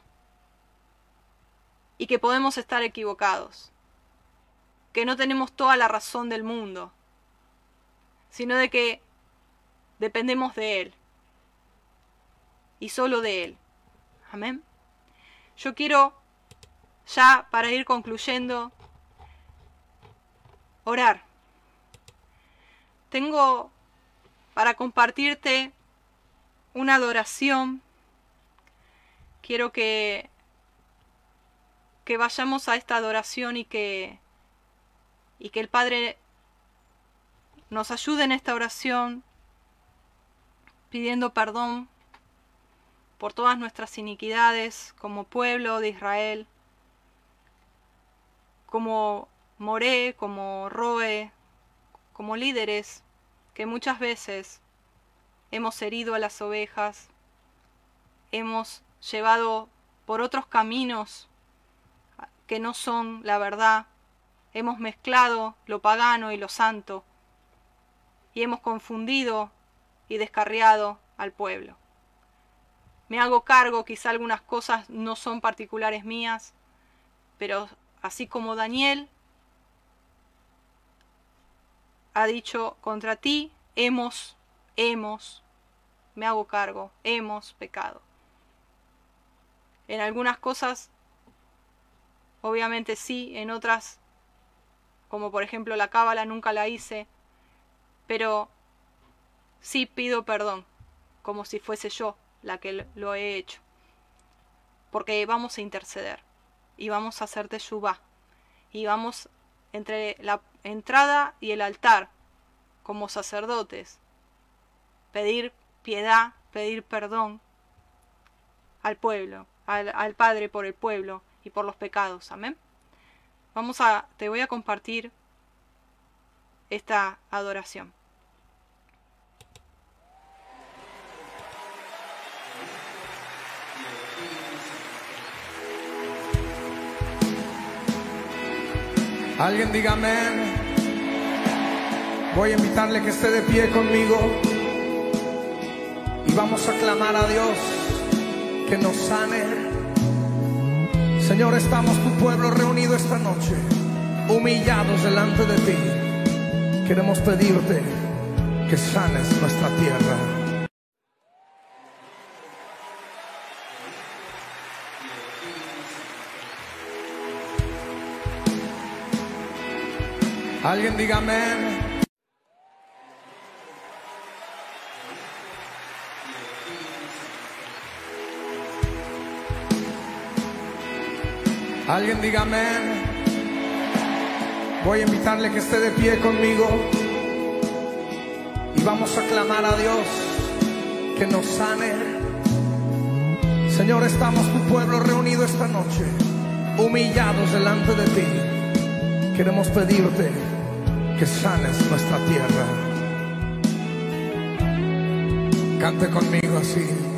Y que podemos estar equivocados, que no tenemos toda la razón del mundo, sino de que dependemos de Él y solo de Él. Amén. Yo quiero, ya para ir concluyendo, orar. Tengo para compartirte una adoración. Quiero que que vayamos a esta adoración y que y que el Padre nos ayude en esta oración pidiendo perdón por todas nuestras iniquidades como pueblo de Israel, como Moré, como Roe, como líderes que muchas veces hemos herido a las ovejas, hemos llevado por otros caminos que no son la verdad, hemos mezclado lo pagano y lo santo, y hemos confundido y descarriado al pueblo. Me hago cargo, quizá algunas cosas no son particulares mías, pero así como Daniel ha dicho contra ti, hemos, hemos, me hago cargo, hemos pecado. En algunas cosas, obviamente sí, en otras, como por ejemplo la cábala, nunca la hice, pero sí pido perdón, como si fuese yo la que lo he hecho. Porque vamos a interceder y vamos a hacerte yuba y vamos entre la entrada y el altar como sacerdotes pedir piedad, pedir perdón al pueblo, al, Padre por el pueblo y por los pecados. Amén. Vamos a, te voy a compartir esta adoración. Alguien diga amén. Voy a invitarle que esté de pie conmigo y vamos a clamar a Dios que nos sane. Señor, estamos tu pueblo reunido esta noche, humillados delante de ti. Queremos pedirte que sanes nuestra tierra. Alguien diga amén. Alguien diga amén. Voy a invitarle que esté de pie conmigo y vamos a clamar a Dios que nos sane. Señor, estamos tu pueblo reunido esta noche, humillados delante de ti. Queremos pedirte que sanes nuestra tierra. Cante conmigo así.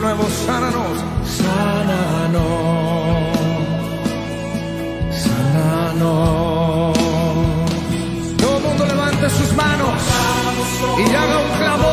De nuevo, sánanos, sánanos, sánanos. Todo el mundo levante sus manos y haga un clamor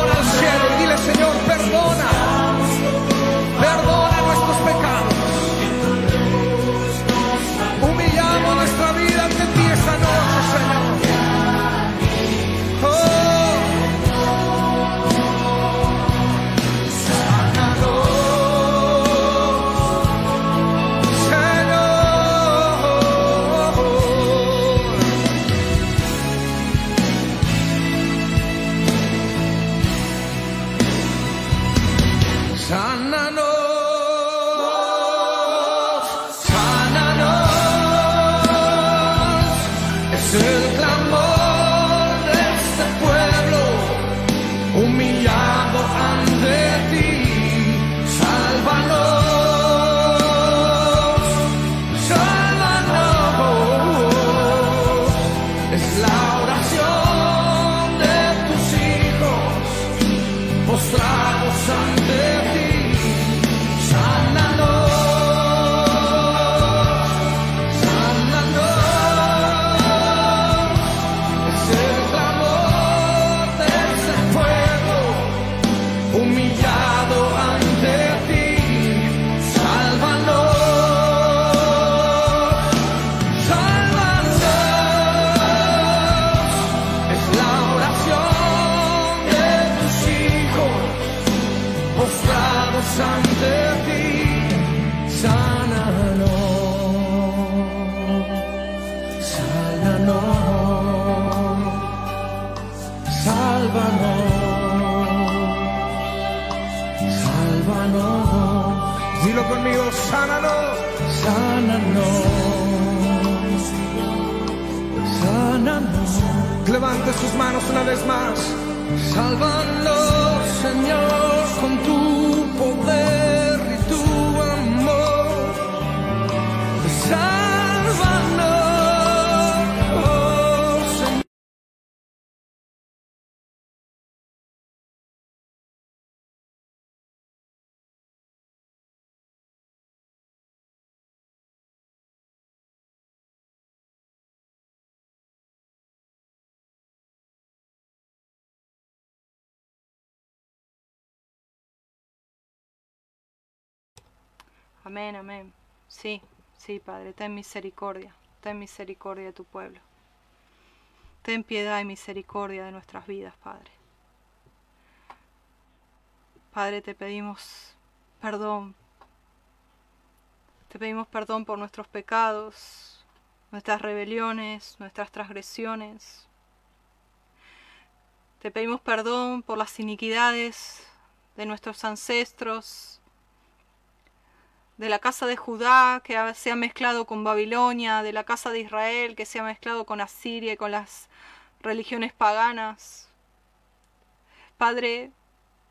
Levante sus manos una vez más. Sálvanos, Amén, amén. Sí, sí, Padre, ten misericordia, ten misericordia de tu pueblo. Ten piedad y misericordia de nuestras vidas, Padre. Padre, te pedimos perdón. Te pedimos perdón por nuestros pecados, nuestras rebeliones, nuestras transgresiones. Te pedimos perdón por las iniquidades de nuestros ancestros, de la casa de Judá que se ha mezclado con Babilonia, de la casa de Israel que se ha mezclado con Asiria y con las religiones paganas. Padre,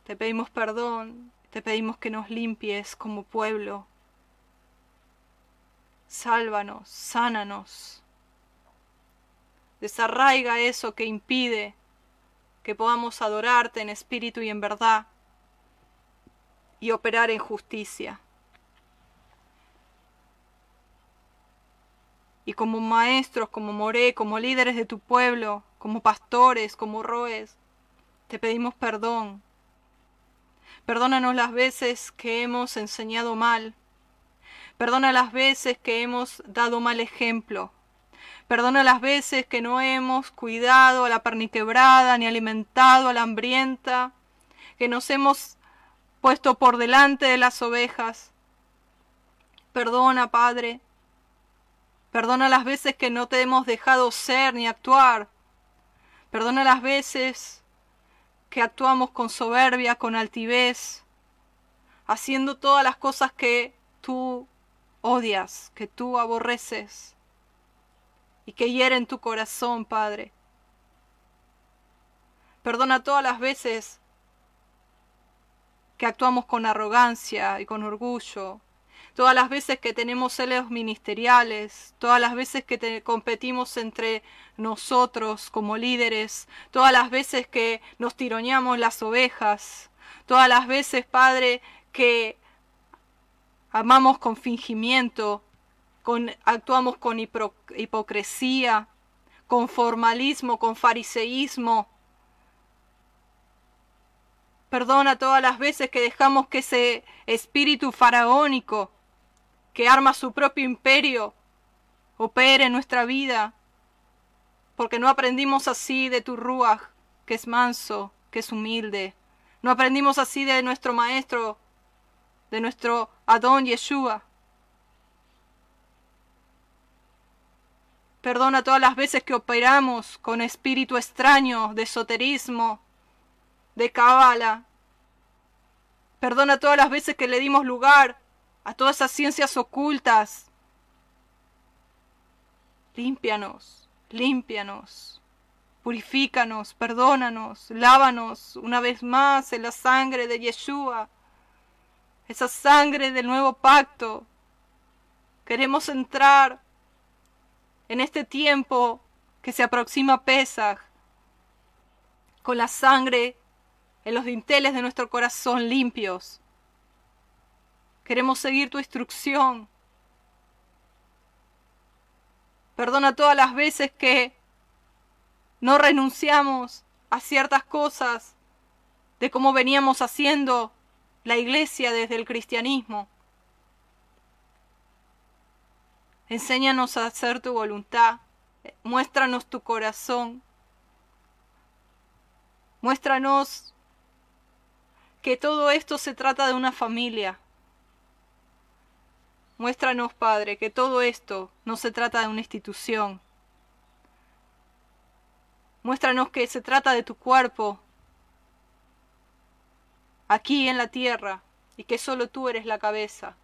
te pedimos perdón, te pedimos que nos limpies como pueblo. Sálvanos, sánanos. Desarraiga eso que impide que podamos adorarte en espíritu y en verdad y operar en justicia. Y como maestros, como Moré, como líderes de tu pueblo, como pastores, como roes, te pedimos perdón Perdónanos las veces que hemos enseñado mal. Perdona las veces que hemos dado mal ejemplo. Perdona las veces que no hemos cuidado a la perniquebrada ni alimentado a la hambrienta, que nos hemos puesto por delante de las ovejas. Perdona, Padre. Perdona las veces que no te hemos dejado ser ni actuar. Perdona las veces que actuamos con soberbia, con altivez, haciendo todas las cosas que tú odias, que tú aborreces y que hieren tu corazón, Padre. Perdona todas las veces que actuamos con arrogancia y con orgullo, todas las veces que tenemos celos ministeriales, todas las veces que competimos entre nosotros como líderes, todas las veces que nos tironeamos las ovejas, todas las veces, Padre, que amamos con fingimiento, con, actuamos con hipocresía, con formalismo, con fariseísmo. Perdona todas las veces que dejamos que ese espíritu faraónico que arma su propio imperio opere en nuestra vida, porque no aprendimos así de tu Ruach, que es manso, que es humilde. No aprendimos así de nuestro Maestro, de nuestro Adón Yeshua. Perdona todas las veces que operamos con espíritu extraño de esoterismo, de cabala. Perdona todas las veces que le dimos lugar a todas esas ciencias ocultas. Límpianos, límpianos, purifícanos, perdónanos, lávanos una vez más en la sangre de Yeshua, esa sangre del nuevo pacto. Queremos entrar en este tiempo que se aproxima a Pesaj con la sangre en los dinteles de nuestro corazón limpios Queremos seguir tu instrucción. Perdona todas las veces que no renunciamos a ciertas cosas de cómo veníamos haciendo la iglesia desde el cristianismo. Enséñanos a hacer tu voluntad. Muéstranos tu corazón. Muéstranos que todo esto se trata de una familia. Muéstranos, Padre, que todo esto no se trata de una institución. Muéstranos que se trata de tu cuerpo aquí en la tierra y que solo tú eres la cabeza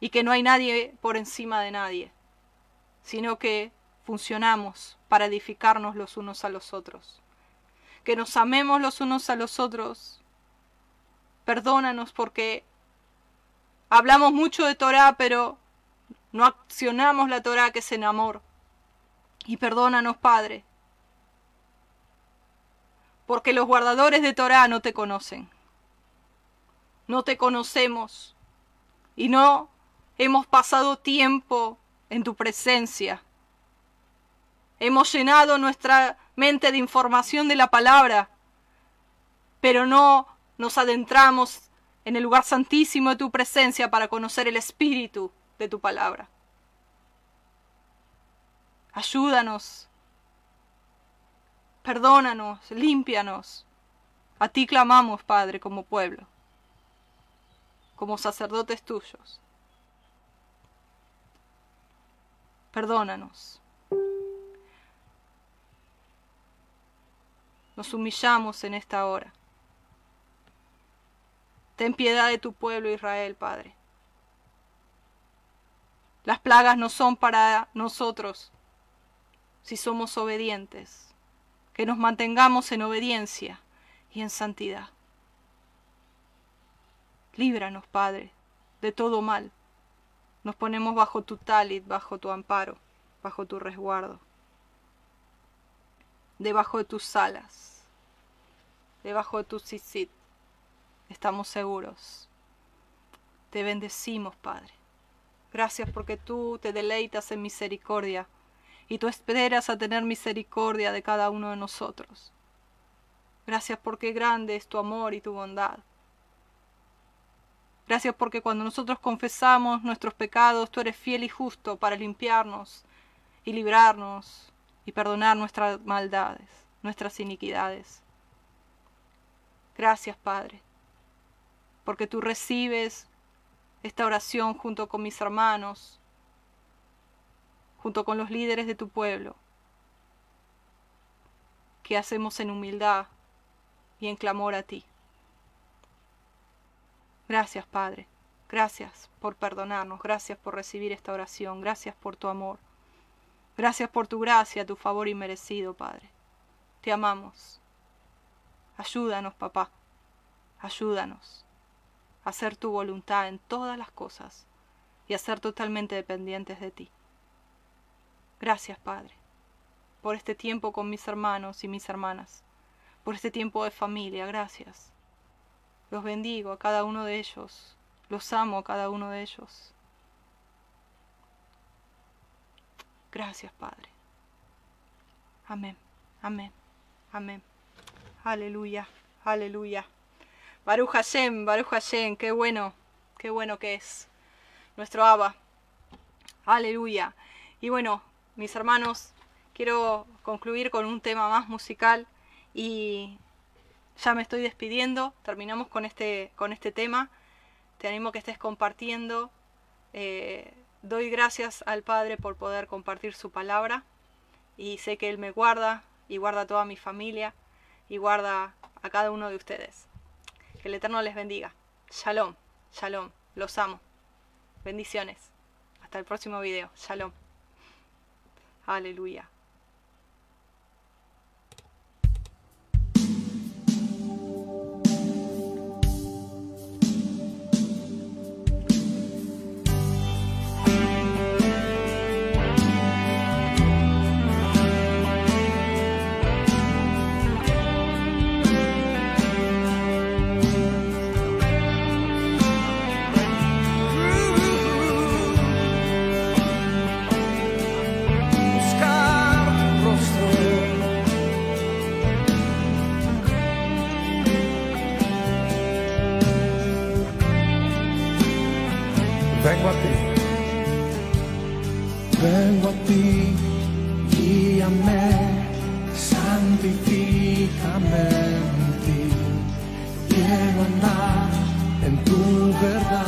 y que no hay nadie por encima de nadie, sino que funcionamos para edificarnos los unos a los otros. Que nos amemos los unos a los otros. Perdónanos porque Hablamos mucho de Torah, pero no accionamos la Torah que es en amor. Y perdónanos, Padre, porque los guardadores de Torah no te conocen. No te conocemos y no hemos pasado tiempo en tu presencia. Hemos llenado nuestra mente de información de la palabra, pero no nos adentramos en el lugar santísimo de tu presencia para conocer el espíritu de tu palabra. Ayúdanos, perdónanos, límpianos. A ti clamamos, Padre, como pueblo, como sacerdotes tuyos. Perdónanos. Nos humillamos en esta hora. Ten piedad de tu pueblo Israel, Padre. Las plagas no son para nosotros si somos obedientes. Que nos mantengamos en obediencia y en santidad. Líbranos, Padre, de todo mal. Nos ponemos bajo tu talit, bajo tu amparo, bajo tu resguardo. Debajo de tus alas, debajo de tu sisit estamos seguros. Te bendecimos, Padre. Gracias porque tú te deleitas en misericordia y tú esperas a tener misericordia de cada uno de nosotros. Gracias porque grande es tu amor y tu bondad. Gracias porque cuando nosotros confesamos nuestros pecados, tú eres fiel y justo para limpiarnos y librarnos y perdonar nuestras maldades, nuestras iniquidades. Gracias, Padre, porque tú recibes esta oración junto con mis hermanos, junto con los líderes de tu pueblo, que hacemos en humildad y en clamor a ti. Gracias, Padre. Gracias por perdonarnos. Gracias por recibir esta oración. Gracias por tu amor. Gracias por tu gracia, tu favor inmerecido, Padre. Te amamos. Ayúdanos, papá. Ayúdanos hacer tu voluntad en todas las cosas y a ser totalmente dependientes de ti. Gracias, Padre, por este tiempo con mis hermanos y mis hermanas, por este tiempo de familia. Gracias. Los bendigo a cada uno de ellos. Los amo a cada uno de ellos. Gracias, Padre. Amén, amén, amén. Aleluya, aleluya. Baruch Hashem, Baruch Hashem, qué bueno, qué bueno que es nuestro Abba. Aleluya. Y bueno, mis hermanos, quiero concluir con un tema más musical y ya me estoy despidiendo. Terminamos con este, con este tema. Te animo a que estés compartiendo. Eh, doy gracias al Padre por poder compartir su palabra y sé que Él me guarda y guarda a toda mi familia y guarda a cada uno de ustedes. Que el Eterno les bendiga. Shalom, shalom, los amo. Bendiciones. Hasta el próximo video. Shalom. Aleluya. Verdad.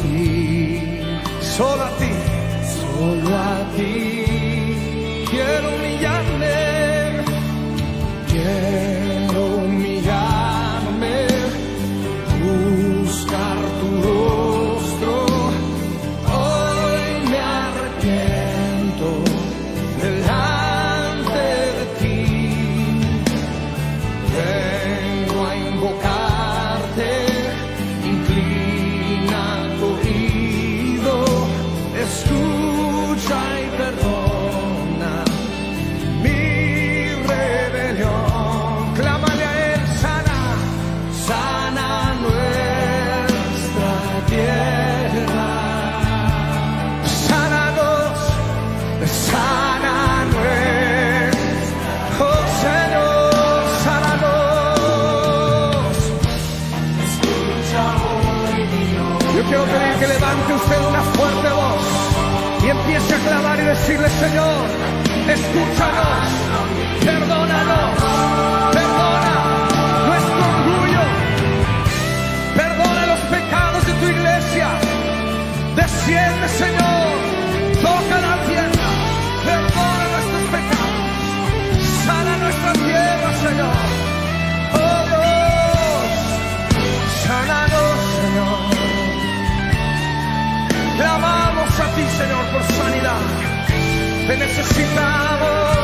Ti. Solo a ti, solo a ti. decirle, Señor, escúchanos, perdónanos, perdona nuestro orgullo, perdona los pecados de tu iglesia, desciende, Señor, toca la tierra, perdona nuestros pecados, sana nuestra tierra, Señor. necesitamos.